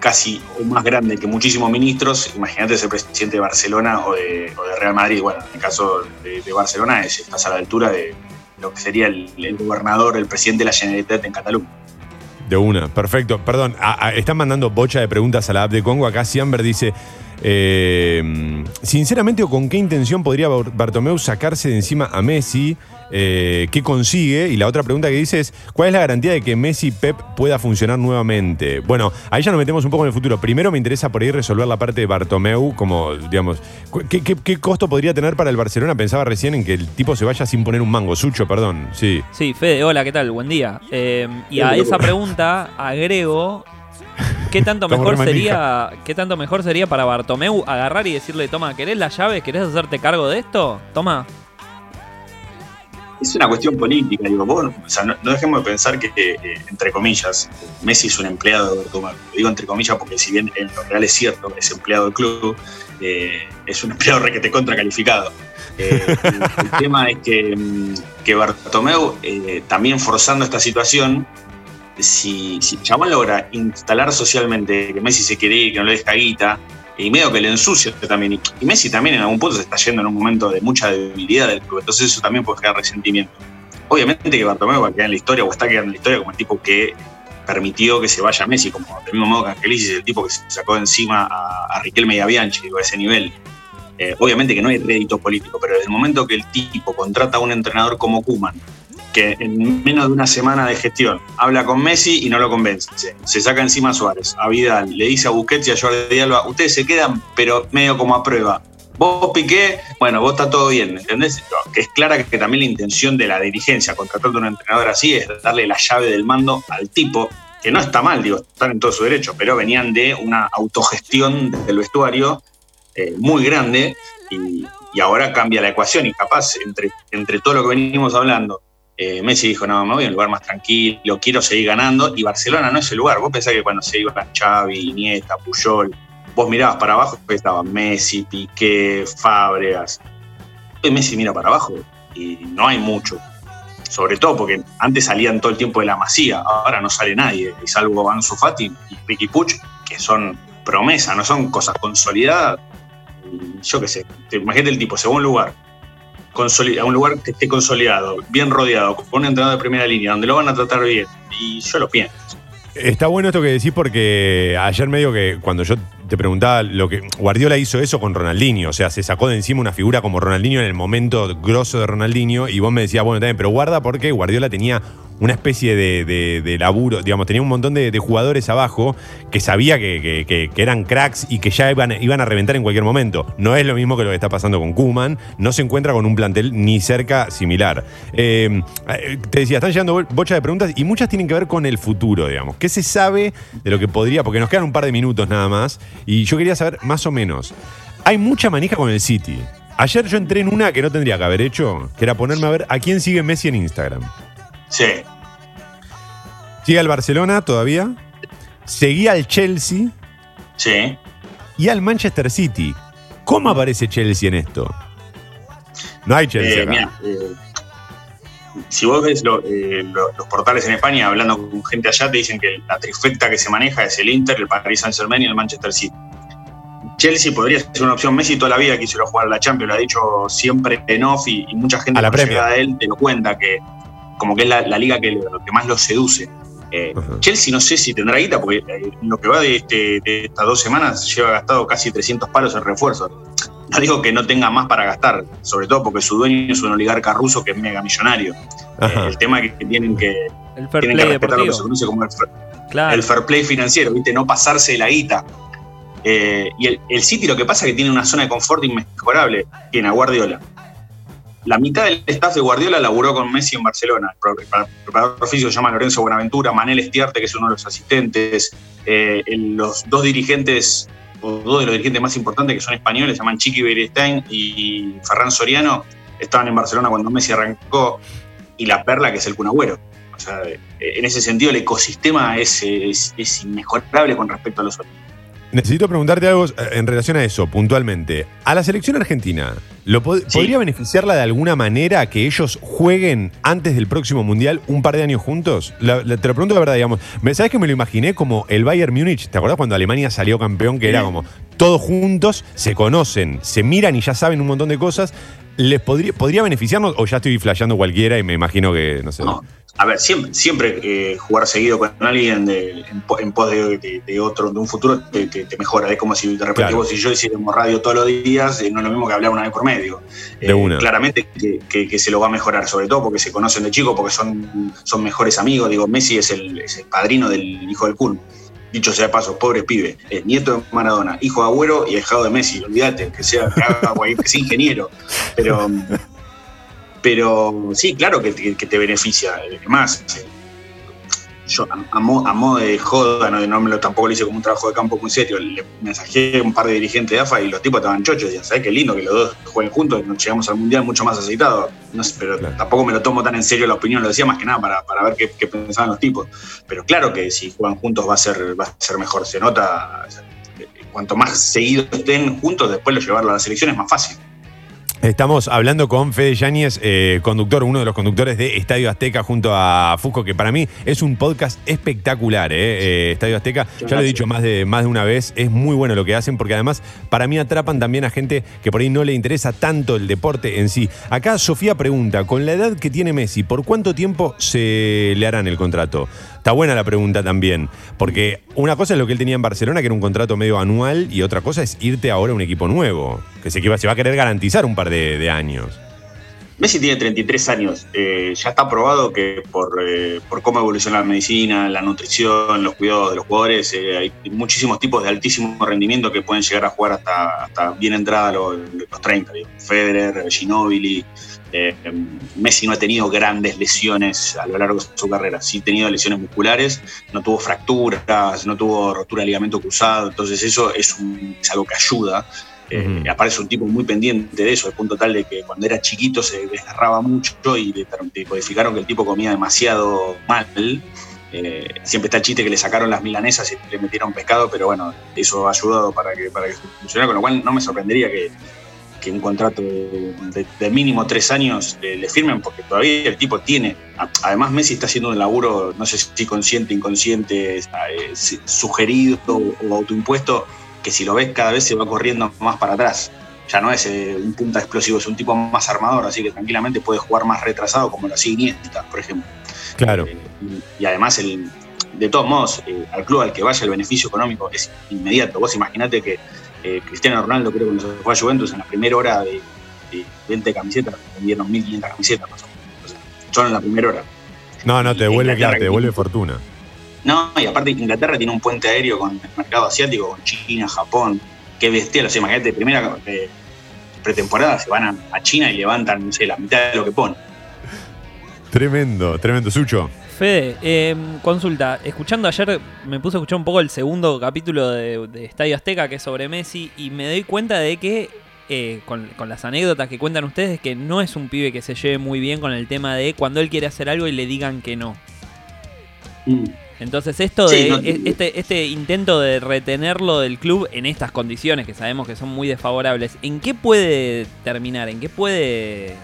casi más grande que muchísimos ministros. Imagínate ser presidente de Barcelona o de, Real Madrid. Bueno, en el caso de, Barcelona es, estás a la altura de lo que sería el, gobernador, el presidente de la Generalitat en Cataluña. De una, perfecto. Perdón, están mandando bocha de preguntas a la app de Congo. Acá Siamber dice, eh, sinceramente o con qué intención podría Bar- Bartomeu sacarse de encima a Messi, Eh, ¿qué consigue? Y la otra pregunta que dice es, ¿cuál es la garantía de que Messi Pep pueda funcionar nuevamente? Bueno, ahí ya nos metemos un poco en el futuro. Primero me interesa por ahí resolver la parte de Bartomeu, como, digamos, cu- ¿qué, qué, qué costo podría tener para el Barcelona? Pensaba recién en que el tipo se vaya sin poner un mango. Sucho, perdón, sí. Sí, Fede, hola, ¿qué tal? Buen día. Eh, y a esa pregunta agrego, ¿qué tanto mejor sería, qué tanto mejor sería para Bartomeu agarrar y decirle, toma, ¿querés las llaves? ¿Querés hacerte cargo de esto? Toma. Es una cuestión política, digo, vos, o sea, no, no dejemos de pensar que, eh, entre comillas, Messi es un empleado de Bartomeu. Lo digo entre comillas porque si bien en lo real es cierto, es empleado del club, eh, es un empleado requete contra calificado. Eh, el, el tema es que, mm, que Bartomeu, eh, también forzando esta situación, si, si logra instalar socialmente que Messi se quiere ir, que no le deja guita, y medio que le ensucia también. Y, Messi también en algún punto se está yendo en un momento de mucha debilidad del club, entonces eso también puede crear resentimiento. Obviamente que Bartomeu va a quedar en la historia o está quedando en la historia como el tipo que permitió que se vaya Messi, como del mismo modo que Angelici es el tipo que se sacó encima a, a Riquelme y a Bianchi, digo, a ese nivel. Eh, obviamente que no hay rédito político, pero desde el momento que el tipo contrata a un entrenador como Kuman, que en menos de una semana de gestión habla con Messi y no lo convence, se saca encima a Suárez, a Vidal, le dice a Busquets y a Jordi Alba, ustedes se quedan, pero medio como a prueba. Vos Piqué, bueno, vos está todo bien, ¿entendés? Que es clara que también la intención de la dirigencia contratando a un entrenador así es darle la llave del mando al tipo, que no está mal, digo, están en todo su derecho, pero venían de una autogestión del vestuario eh, muy grande y, y ahora cambia la ecuación y capaz entre, entre todo lo que venimos hablando, eh, Messi dijo, no, me voy a un lugar más tranquilo, quiero seguir ganando y Barcelona no es el lugar. Vos pensás que cuando se iban Xavi, Iniesta, Puyol, vos mirabas para abajo y estaban Messi, Piqué, Fábregas. Hoy Messi mira para abajo y no hay mucho. Sobre todo porque antes salían todo el tiempo de la masía, ahora no sale nadie, y salvo Ansu Fati y Ricky Puch, que son promesa, no son cosas consolidadas. Y yo qué sé, te- imagínate el tipo, segundo lugar, a un lugar que esté consolidado, bien rodeado, con un entrenador de primera línea, donde lo van a tratar bien. Y yo lo pienso. Está bueno esto que decís porque ayer medio que cuando yo te preguntaba lo que Guardiola hizo eso con Ronaldinho, o sea, se sacó de encima una figura como Ronaldinho en el momento grosso de Ronaldinho y vos me decías, bueno, también, pero guarda porque Guardiola tenía una especie de, de- laburo, digamos, tenía un montón de, jugadores abajo que sabía que, eran cracks y que ya iban, iban a reventar en cualquier momento. No es lo mismo que lo que está pasando con Kuman, no se encuentra con un plantel ni cerca similar. Eh, eh, te decía, están llegando bo- bocha de preguntas y muchas tienen que ver con el futuro, digamos. ¿Qué se sabe de lo que podría? Porque nos quedan un par de minutos nada más y yo quería saber más o menos. Hay mucha manija con el City. Ayer yo entré en una que no tendría que haber hecho, que era ponerme a ver a quién sigue Messi en Instagram. Sí. Sigue al Barcelona todavía, seguía al Chelsea Sí. y al Manchester City. ¿Cómo aparece Chelsea en esto? No hay Chelsea Eh, acá. mira, eh, si vos ves lo- eh, lo- los portales en España, hablando con gente allá, te dicen que la trifecta que se maneja es el Inter, el Paris Saint Germain y el Manchester City. Chelsea podría ser una opción. Messi toda la vida quiso jugar a la Champions, lo ha dicho siempre en off y, y mucha gente A la llegada de él te lo cuenta que como que es la, la liga que, lo que más lo seduce. Eh. Chelsea no sé si tendrá guita, porque eh, lo que va de, este- de estas dos semanas lleva gastado casi 300 palos en refuerzos. No digo que no tenga más para gastar, sobre todo porque su dueño es un oligarca ruso que es mega millonario. Ajá. el tema es que tienen que, El fair tienen que respetar lo que se conoce como el fair, Claro. el fair play financiero, ¿viste? No pasarse de la guita. Eh, y el, el City lo que pasa es que tiene una zona de confort inmejorable. Tiene a Guardiola. La mitad del staff de Guardiola laburó con Messi en Barcelona. El preparador físico se llama Lorenzo Buenaventura, Manel Estiarte, que es uno de los asistentes, eh, los dos dirigentes, o dos de los dirigentes más importantes que son españoles, se llaman Chiqui Beristain y Ferran Soriano, estaban en Barcelona cuando Messi arrancó, y la perla que es el Kun Agüero. O sea, eh, en ese sentido el ecosistema es, es, es inmejorable con respecto a los otros. Necesito preguntarte algo eh, en relación a eso, puntualmente. A la selección argentina, ¿lo pod- Sí. ¿podría beneficiarla de alguna manera que ellos jueguen antes del próximo mundial un par de años juntos? La- la- te lo pregunto la verdad, digamos. ¿Sabes que me lo imaginé como el Bayern Múnich? ¿Te acordás cuando Alemania salió campeón? Que era como todos juntos, se conocen, se miran y ya saben un montón de cosas. ¿Les podría, podría beneficiarnos o ya estoy flasheando cualquiera y me imagino que, no sé. No. A ver, siempre, siempre eh, jugar seguido con alguien de- en, po- en pos de, de- de otro, de un futuro, te, te- te mejora. Es como si de repente Claro. vos y yo hiciéramos radio todos los días, eh, no es lo mismo que hablar una vez por medio. De una. Claramente que, que- que se lo va a mejorar, sobre todo porque se conocen de chico, porque son, son mejores amigos. Digo, Messi es el, es el padrino del hijo del Kun. Dicho sea de paso, pobre pibe, es nieto de Maradona, hijo de Agüero y ahijado de Messi, olvídate, que sea, que sea ingeniero. Pero, pero sí, claro que te, que te beneficia. Además, yo a, a mo- a modo de joda, no, no me lo, tampoco lo hice como un trabajo de campo muy serio, le mensajé a un par de dirigentes de AFA y los tipos estaban chochos. Decían, ¿sabes qué lindo que los dos jueguen juntos? Nos llegamos al mundial mucho más aceitados. No sé, pero Claro. tampoco me lo tomo tan en serio la opinión, lo decía más que nada para, para ver qué, qué pensaban los tipos. Pero claro que si juegan juntos va a ser, va a ser mejor. Se nota, eh, cuanto más seguidos estén juntos, después lo llevarlo a la selección es más fácil. Estamos hablando con Fede Yáñez, eh, conductor, uno de los conductores de Estadio Azteca junto a Fusco, que para mí es un podcast espectacular, eh, eh, Estadio Azteca. Ya lo he dicho más de, más de una vez, es muy bueno lo que hacen, porque además para mí atrapan también a gente que por ahí no le interesa tanto el deporte en sí. Acá Sofía pregunta, con la edad que tiene Messi, ¿por cuánto tiempo se le harán el contrato? Está buena la pregunta también, porque una cosa es lo que él tenía en Barcelona, que era un contrato medio anual, y otra cosa es irte ahora a un equipo nuevo, que se, se va a querer garantizar un par de, años. Messi tiene 33 años. eh, ya está probado que por, eh, por cómo evoluciona la medicina, la nutrición, los cuidados de los jugadores, eh, hay muchísimos tipos de altísimo rendimiento que pueden llegar a jugar hasta, hasta bien entrada los, los 30. digo. Federer, Ginóbili. Eh, Messi no ha tenido grandes lesiones a lo largo de su carrera. Sí ha tenido lesiones musculares, no tuvo fracturas, no tuvo rotura de ligamento cruzado. Entonces, eso es, un- es algo que ayuda. Eh, aparece un tipo muy pendiente de eso, al punto tal de que cuando era chiquito se desgarraba mucho y le, le codificaron que el tipo comía demasiado mal. Eh, siempre está el chiste que le sacaron las milanesas y le metieron pescado, pero bueno, eso ha ayudado para que, para que funcionara, con lo cual no me sorprendería que, que un contrato de, de- de mínimo tres años le, le firmen, porque todavía el tipo tiene. Además, Messi está haciendo un laburo, no sé si consciente, inconsciente, eh, sugerido o autoimpuesto que si lo ves cada vez se va corriendo más para atrás. Ya no es eh, un punta explosivo, es un tipo más armador, así que tranquilamente puede jugar más retrasado como lo hacía Iniesta, por ejemplo. Claro. Eh, y, y además, el, de todos modos, eh, al club al que vaya el beneficio económico es inmediato. Vos imaginate que eh, Cristiano Ronaldo, creo que cuando se fue a Juventus, en la primera hora de, de 20 camisetas, vendieron 1.500 camisetas más o menos. Solo en la primera hora. No, no, te devuelve, claro, te devuelve fortuna. No, y aparte Inglaterra tiene un puente aéreo con el mercado asiático, con China, Japón. Qué bestial. O sea, imagínate, primera eh, pretemporada se van a, a China y levantan, no sé, la mitad de lo que ponen. Tremendo, tremendo. Sucho. Fede, eh, consulta. Escuchando ayer, me puse a escuchar un poco el segundo capítulo de, de Estadio Azteca, que es sobre Messi, y me doy cuenta de que, eh, con, con las anécdotas que cuentan ustedes, que no es un pibe que se lleve muy bien con el tema de cuando él quiere hacer algo y le digan que no. Entonces esto Sí, de no- este, este intento de retenerlo del club en estas condiciones que sabemos que son muy desfavorables, ¿en qué puede terminar? ¿En qué puede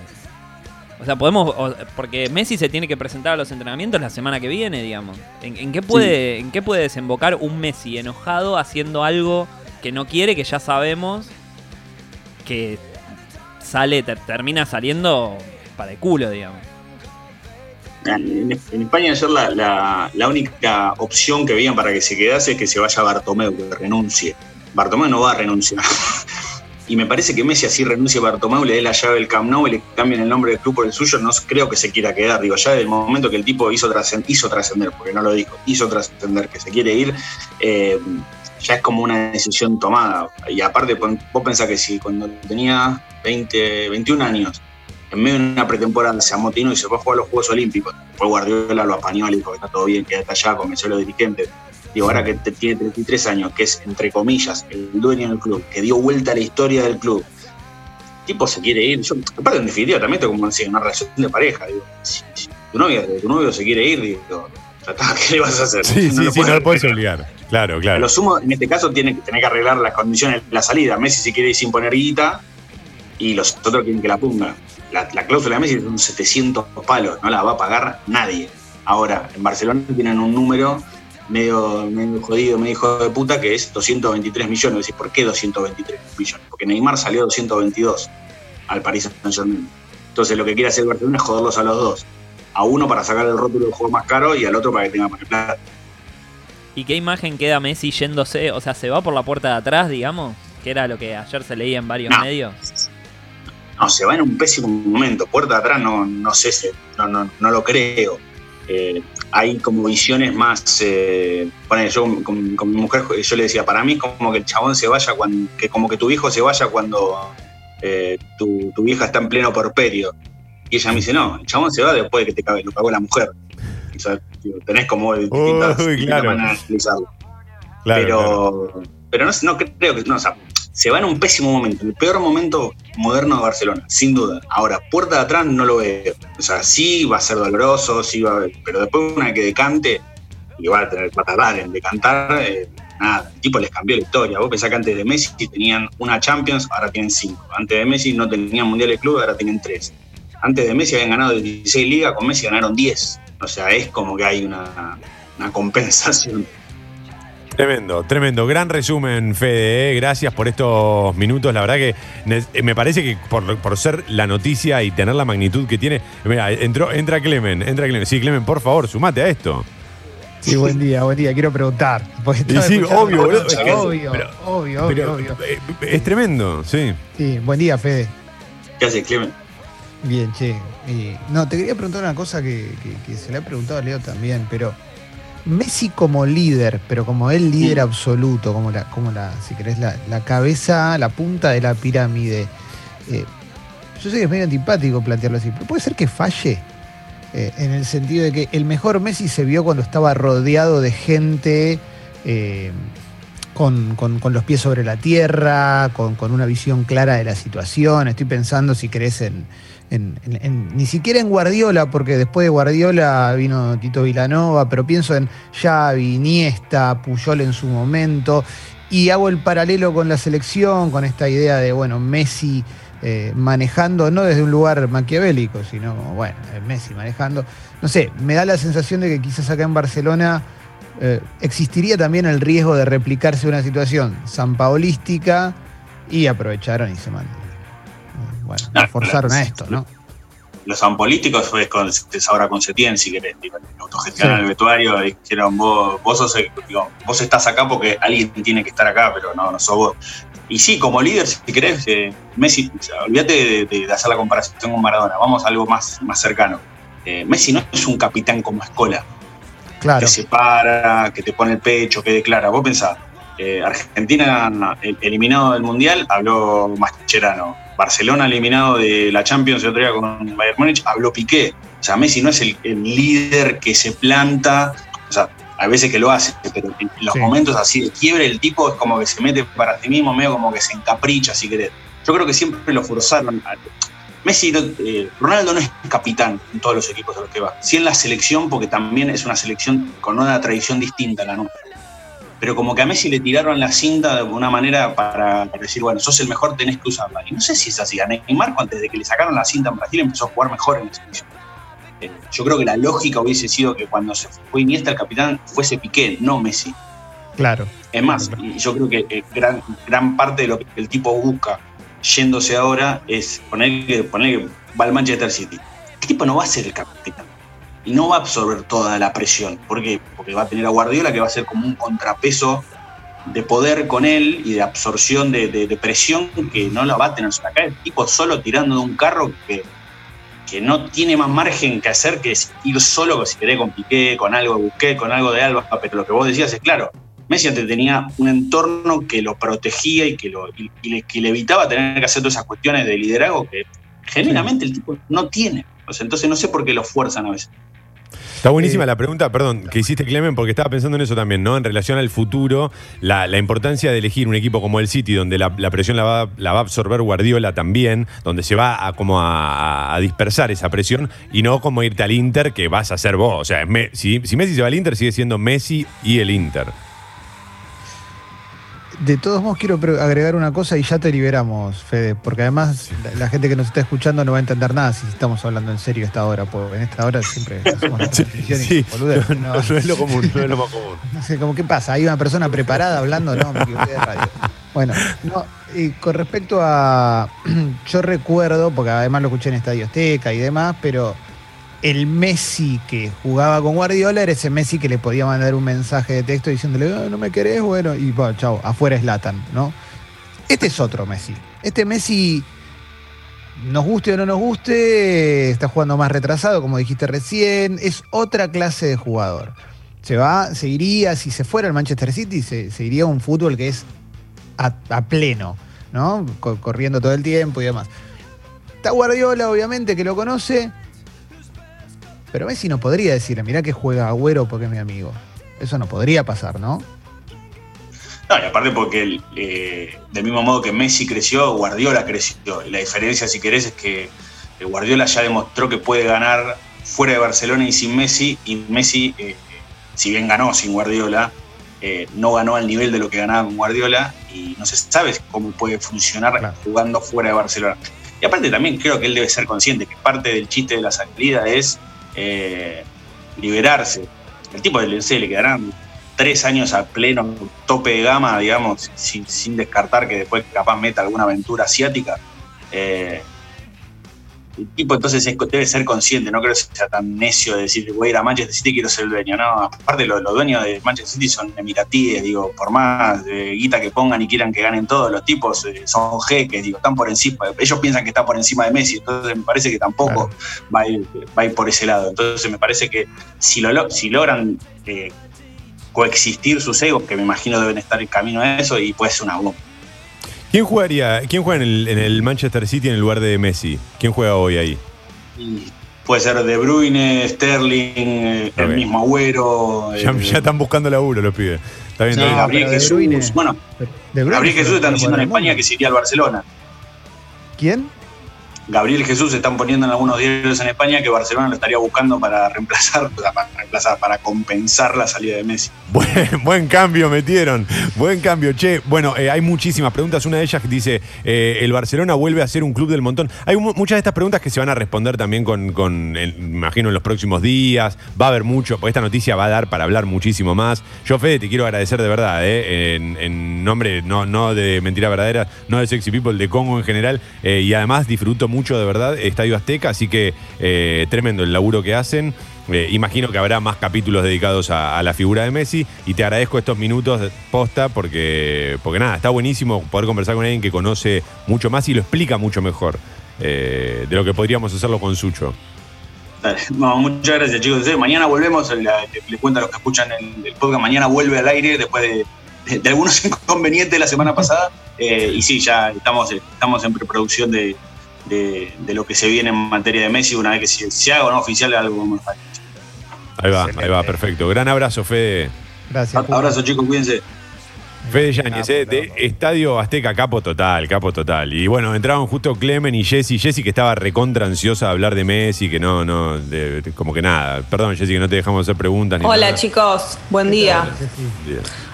o sea, podemos. o- porque Messi se tiene que presentar a los entrenamientos la semana que viene, digamos. ¿En, en qué, puede, ¿En qué puede desembocar un Messi enojado haciendo algo que no quiere, que ya sabemos que sale, ter- termina saliendo para el culo, digamos? En, en España ayer la, la- la única opción que veían para que se quedase es que se vaya Bartomeu, que renuncie. Bartomeu no va a renunciar. y me parece que Messi así renuncie a Bartomeu, le dé la llave del Camp Nou y le cambien el nombre del club por el suyo, no creo que se quiera quedar. Digo, ya desde el momento que el tipo hizo, trascend- hizo trascender, porque no lo dijo, hizo trascender que se quiere ir, eh, ya es como una decisión tomada. Y aparte, vos pensás que si cuando tenía 20, 21 años, en medio de una pretemporada se amotinó y se fue a jugar a los Juegos Olímpicos. Fue Guardiola, lo apañó, le dijo que está todo bien, quédate allá, convenció a los dirigentes. Digo, ahora que tiene 33 años, que es, entre comillas, el dueño del club, que dio vuelta a la historia del club, el tipo se quiere ir. Yo, aparte, en definitiva, también esto como decir, una relación de pareja. Digo, si, si tu, novia, tu novio se quiere ir, digo, ¿qué le vas a hacer? Sí, sí, lo sí, no lo puedes obligar. Claro, A claro. lo sumo, en este caso, tiene que tener que arreglar las condiciones de la salida. Messi se quiere ir sin poner guita y los otros quieren que la ponga. La, la cláusula de Messi son 700 palos, no la va a pagar nadie. Ahora, en Barcelona tienen un número medio, medio jodido, medio hijo de puta, que es 223 millones. Decís, ¿por qué 223 millones? Porque Neymar salió a 222 al Paris Saint-Germain. Entonces, lo que quiere hacer el Barcelona es joderlos a los dos. A uno para sacar el rótulo del juego más caro y al otro para que tenga poner plata. ¿Y qué imagen queda Messi yéndose? O sea, ¿se va por la puerta de atrás, digamos? Que era lo que ayer se leía en varios No. medios. No, se va en un pésimo momento. Puerta de atrás no, no sé, no, no, no lo creo. Eh, hay como visiones más. Eh, ponele, yo con, con mi mujer yo le decía, para mí es como que el chabón se vaya cuando. que como que tu hijo se vaya cuando eh, tu, tu vieja está en pleno porperio. Y ella me dice, no, el chabón se va después de que te cague, lo pagó la mujer. O sea, tenés como distintas, Uy, distintas claro. maneras de explicarlo Claro, pero, pero no, no creo que. No, o sea, se va en un pésimo momento, el peor momento moderno de Barcelona, sin duda. Ahora, puerta de atrás no lo veo. O sea, sí va a ser doloroso, sí va a, pero después una que decante, y va a tener va a tardar en decantar, eh, nada, el tipo les cambió la historia. Vos pensás que antes de Messi tenían una Champions, ahora tienen cinco. Antes de Messi no tenían Mundial de Club, ahora tienen tres. Antes de Messi habían ganado 16 ligas, con Messi ganaron 10. O sea, es como que hay una compensación. Tremendo, tremendo. Gran resumen, Fede. ¿eh? Gracias por estos minutos. La verdad que eh, me parece que por, por ser la noticia y tener la magnitud que tiene. Mira, entró, entra Clemen, entra Clemen. Sí, Clemen, por favor, sumate a esto. Sí, buen día, buen día. Quiero preguntar. Y sí, obvio, la boludo. noche, Es que- Obvio, pero- obvio, obvio, Pero, obvio. eh, es tremendo, sí. Sí, buen día, Fede. ¿Qué hace Clemen? Bien, che. Y, no, te quería preguntar una cosa que, que- que se le ha preguntado a Leo también, pero Messi como líder, pero como el líder absoluto, como la, como la, si querés, la, la cabeza, la punta de la pirámide. eh, yo sé que es medio antipático plantearlo así, pero puede ser que falle. eh, en el sentido de que el mejor Messi se vio cuando estaba rodeado de gente eh, con, con- con los pies sobre la tierra, con, con una visión clara de la situación. Estoy pensando, si querés, en, ni siquiera en Guardiola, porque después de Guardiola vino Tito Vilanova, pero pienso en Xavi, Iniesta, Puyol en su momento, y hago el paralelo con la selección, con esta idea de, bueno, Messi eh, manejando, no desde un lugar maquiavélico, sino, bueno, Messi manejando. No sé, me da la sensación de que quizás acá en Barcelona eh, existiría también el riesgo de replicarse una situación sanpaolística y aprovecharon y se man- bueno, No, forzaron a esto, ¿no? Los políticos fue con, es ahora con Setién, si querés, digo, autogestionan Sí. el vestuario, dijeron vos, vos sos el- digo, vos estás acá porque alguien tiene que estar acá, pero no, no sos vos. Y sí, como líder, si querés, eh, Messi, o sea, olvídate de, hacer la comparación con Maradona, vamos a algo más, más cercano. Eh, Messi no es un capitán como Escola, Claro. que se para, que te pone el pecho, que declara. Vos pensás, eh, Argentina eliminado del Mundial, habló Mascherano. Barcelona eliminado de la Champions el otro día con Bayern Múnich, habló Piqué. O sea, Messi no es el, el líder que se planta, o sea, a veces que lo hace, pero en los Sí. momentos así de quiebre, el tipo es como que se mete para sí mismo, medio como que se encapricha, si querés. Yo creo que siempre lo forzaron. a- Messi, eh, Ronaldo no es capitán en todos los equipos a los que va. Sí en la selección, porque también es una selección con una tradición distinta a la nuestra. Pero como que a Messi le tiraron la cinta de una manera para, para decir, bueno, sos el mejor, tenés que usarla. Y no sé si es así. A Neymar, antes de que le sacaron la cinta en Brasil, empezó a jugar mejor en la selección. Eh, yo creo que la lógica hubiese sido que cuando se fue Iniesta, el capitán fuese Piqué, no Messi. Claro. Es más, yo creo que eh, gran, gran parte de lo que el tipo busca yéndose ahora es poner que, poner que va al Manchester City. El tipo no va a ser el capitán y no va a absorber toda la presión. ¿Por qué? Porque va a tener a Guardiola que va a ser como un contrapeso de poder con él y de absorción de, de- de presión que no la va a tener acá. El tipo solo tirando de un carro que, que no tiene más margen que hacer que ir solo, si querés, con Piqué, con algo de Busqué, con algo de Alba. Pero lo que vos decías es claro, Messi antes tenía un entorno que lo protegía y que, lo, y- y le, que le evitaba tener que hacer todas esas cuestiones de liderazgo que genuinamente el tipo no tiene. O sea, entonces no sé por qué lo fuerzan a veces. Está buenísima la pregunta, perdón, que hiciste Clemen, porque estaba pensando en eso también, ¿no? En relación al futuro, la, la importancia de elegir un equipo como el City, donde la, la presión la va, la va a absorber Guardiola también, donde se va a, como a, a dispersar esa presión, y no como irte al Inter, que vas a ser vos. O sea, Me- si, si Messi se va al Inter, sigue siendo Messi y el Inter. De todos modos, quiero agregar una cosa y ya te liberamos, Fede, porque además la, la gente que nos está escuchando no va a entender nada si estamos hablando en serio a esta hora, porque en esta hora siempre hacemos la transmisión y Sí, no, no, no es lo común, no es lo más común. no sé, como qué pasa, hay una persona preparada hablando, no, me equivoqué de radio. Bueno, no, y con respecto a, yo recuerdo, porque además lo escuché en Estadio Azteca y demás, pero el Messi que jugaba con Guardiola era ese Messi que le podía mandar un mensaje de texto diciéndole, "Ah, no me querés, bueno, y bueno, chao, afuera es Latan, ¿no? Este es otro Messi. Este Messi, nos guste o no nos guste, está jugando más retrasado, como dijiste recién, es otra clase de jugador. Se va, se iría, si se fuera al Manchester City, se, iría a un fútbol que es a, a pleno, ¿no? Co- corriendo todo el tiempo y demás. Está Guardiola, obviamente, que lo conoce, pero Messi no podría decirle, mirá que juega Agüero porque es mi amigo. Eso no podría pasar, ¿no? No, y aparte porque eh, del mismo modo que Messi creció, Guardiola creció. Y la diferencia, si querés, es que eh, Guardiola ya demostró que puede ganar fuera de Barcelona y sin Messi. Y Messi, eh, si bien ganó sin Guardiola, eh, no ganó al nivel de lo que ganaba con Guardiola. Y no se sabe cómo puede funcionar Claro. jugando fuera de Barcelona. Y aparte también creo que él debe ser consciente que parte del chiste de la salida es eh, liberarse. El tipo del Lensé le quedarán tres años a pleno tope de gama, digamos, sin, sin descartar que después capaz meta alguna aventura asiática. Eh, el tipo entonces es- debe ser consciente, no creo que sea tan necio de decir voy a ir a Manchester City quiero ser el dueño. No, aparte los, los dueños de Manchester City son emiratíes, digo, por más eh, guita que pongan y quieran que ganen todos, los tipos eh, son jeques, digo, están por encima, ellos piensan que están por encima de Messi, entonces me parece que tampoco va, a ir, va a ir por ese lado. Entonces me parece que si, lo, lo- si logran eh, coexistir sus egos, que me imagino deben estar en camino a eso, y puede ser una bomba. ¿Quién jugaría, quién juega en el, en el Manchester City en el lugar de Messi? ¿Quién juega hoy ahí? Puede ser De Bruyne, Sterling, el mismo Agüero. Ya, eh, ya están buscando laburo los pibes. Está bien, está bien. Gabriel pero De Jesús. Bruyne- bueno, De Bruyne Gabriel es el Jesús están diciendo en España que se iría al Barcelona. ¿Quién? Gabriel Jesús se están poniendo en algunos diarios en España que Barcelona lo estaría buscando para reemplazar, para reemplazar, para compensar la salida de Messi. Buen, cambio metieron, buen cambio. Che, bueno, eh, hay muchísimas preguntas. Una de ellas dice, eh, ¿el Barcelona vuelve a ser un club del montón? Hay mu- muchas de estas preguntas que se van a responder también con, con, imagino, en los próximos días. Va a haber mucho, porque esta noticia va a dar para hablar muchísimo más. Yo, Fede, te quiero agradecer de verdad, eh, en, nombre no, no de Mentira Verdadera, no de Sexy People, de Congo en general. y además disfruto mucho de verdad Estadio Azteca, así que eh, tremendo el laburo que hacen. Eh, imagino que habrá más capítulos dedicados a, la figura de Messi y te agradezco estos minutos posta porque, porque nada, está buenísimo poder conversar con alguien que conoce mucho más y lo explica mucho mejor eh, de lo que podríamos hacerlo con Sucho. Muchas gracias, chicos. Eh, Mañana volvemos, la- le, le cuento a los que escuchan el, podcast, mañana vuelve al aire después de, algunos inconvenientes de la semana pasada. Y sí, ya estamos, estamos en preproducción de, de- de lo que se viene en materia de Messi, una vez que se, se haga o no oficial algo más. Ahí va, ahí va, perfecto. Gran abrazo, Fede. Gracias. Abrazo, chicos, cuídense. Fede Yáñez, eh, de Estadio Azteca, capo total, capo total. Y bueno, entraron justo Clemen y Jessy. Jessy que estaba recontra ansiosa de hablar de Messi, que no, no, de- de- como que nada. Perdón, Jessy, que no te dejamos hacer preguntas ni Hola nada. chicos, buen día.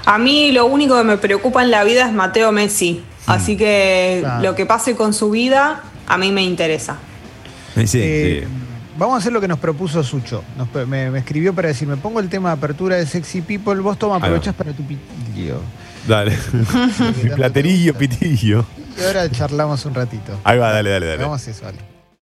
A mí lo único que me preocupa en la vida es Mateo Messi, así que Claro. lo que pase con su vida a mí me interesa. Sí, sí. Eh, Vamos a hacer lo que nos propuso Sucho. Nos pe- me, me escribió para decir, me pongo el tema de apertura de Sexy People, vos toma, aprovechás para tu pitillo. Dale. Mi platerillo, pitillo. Y ahora charlamos un ratito. Ahí va, dale, dale, dale. Vamos a eso, dale.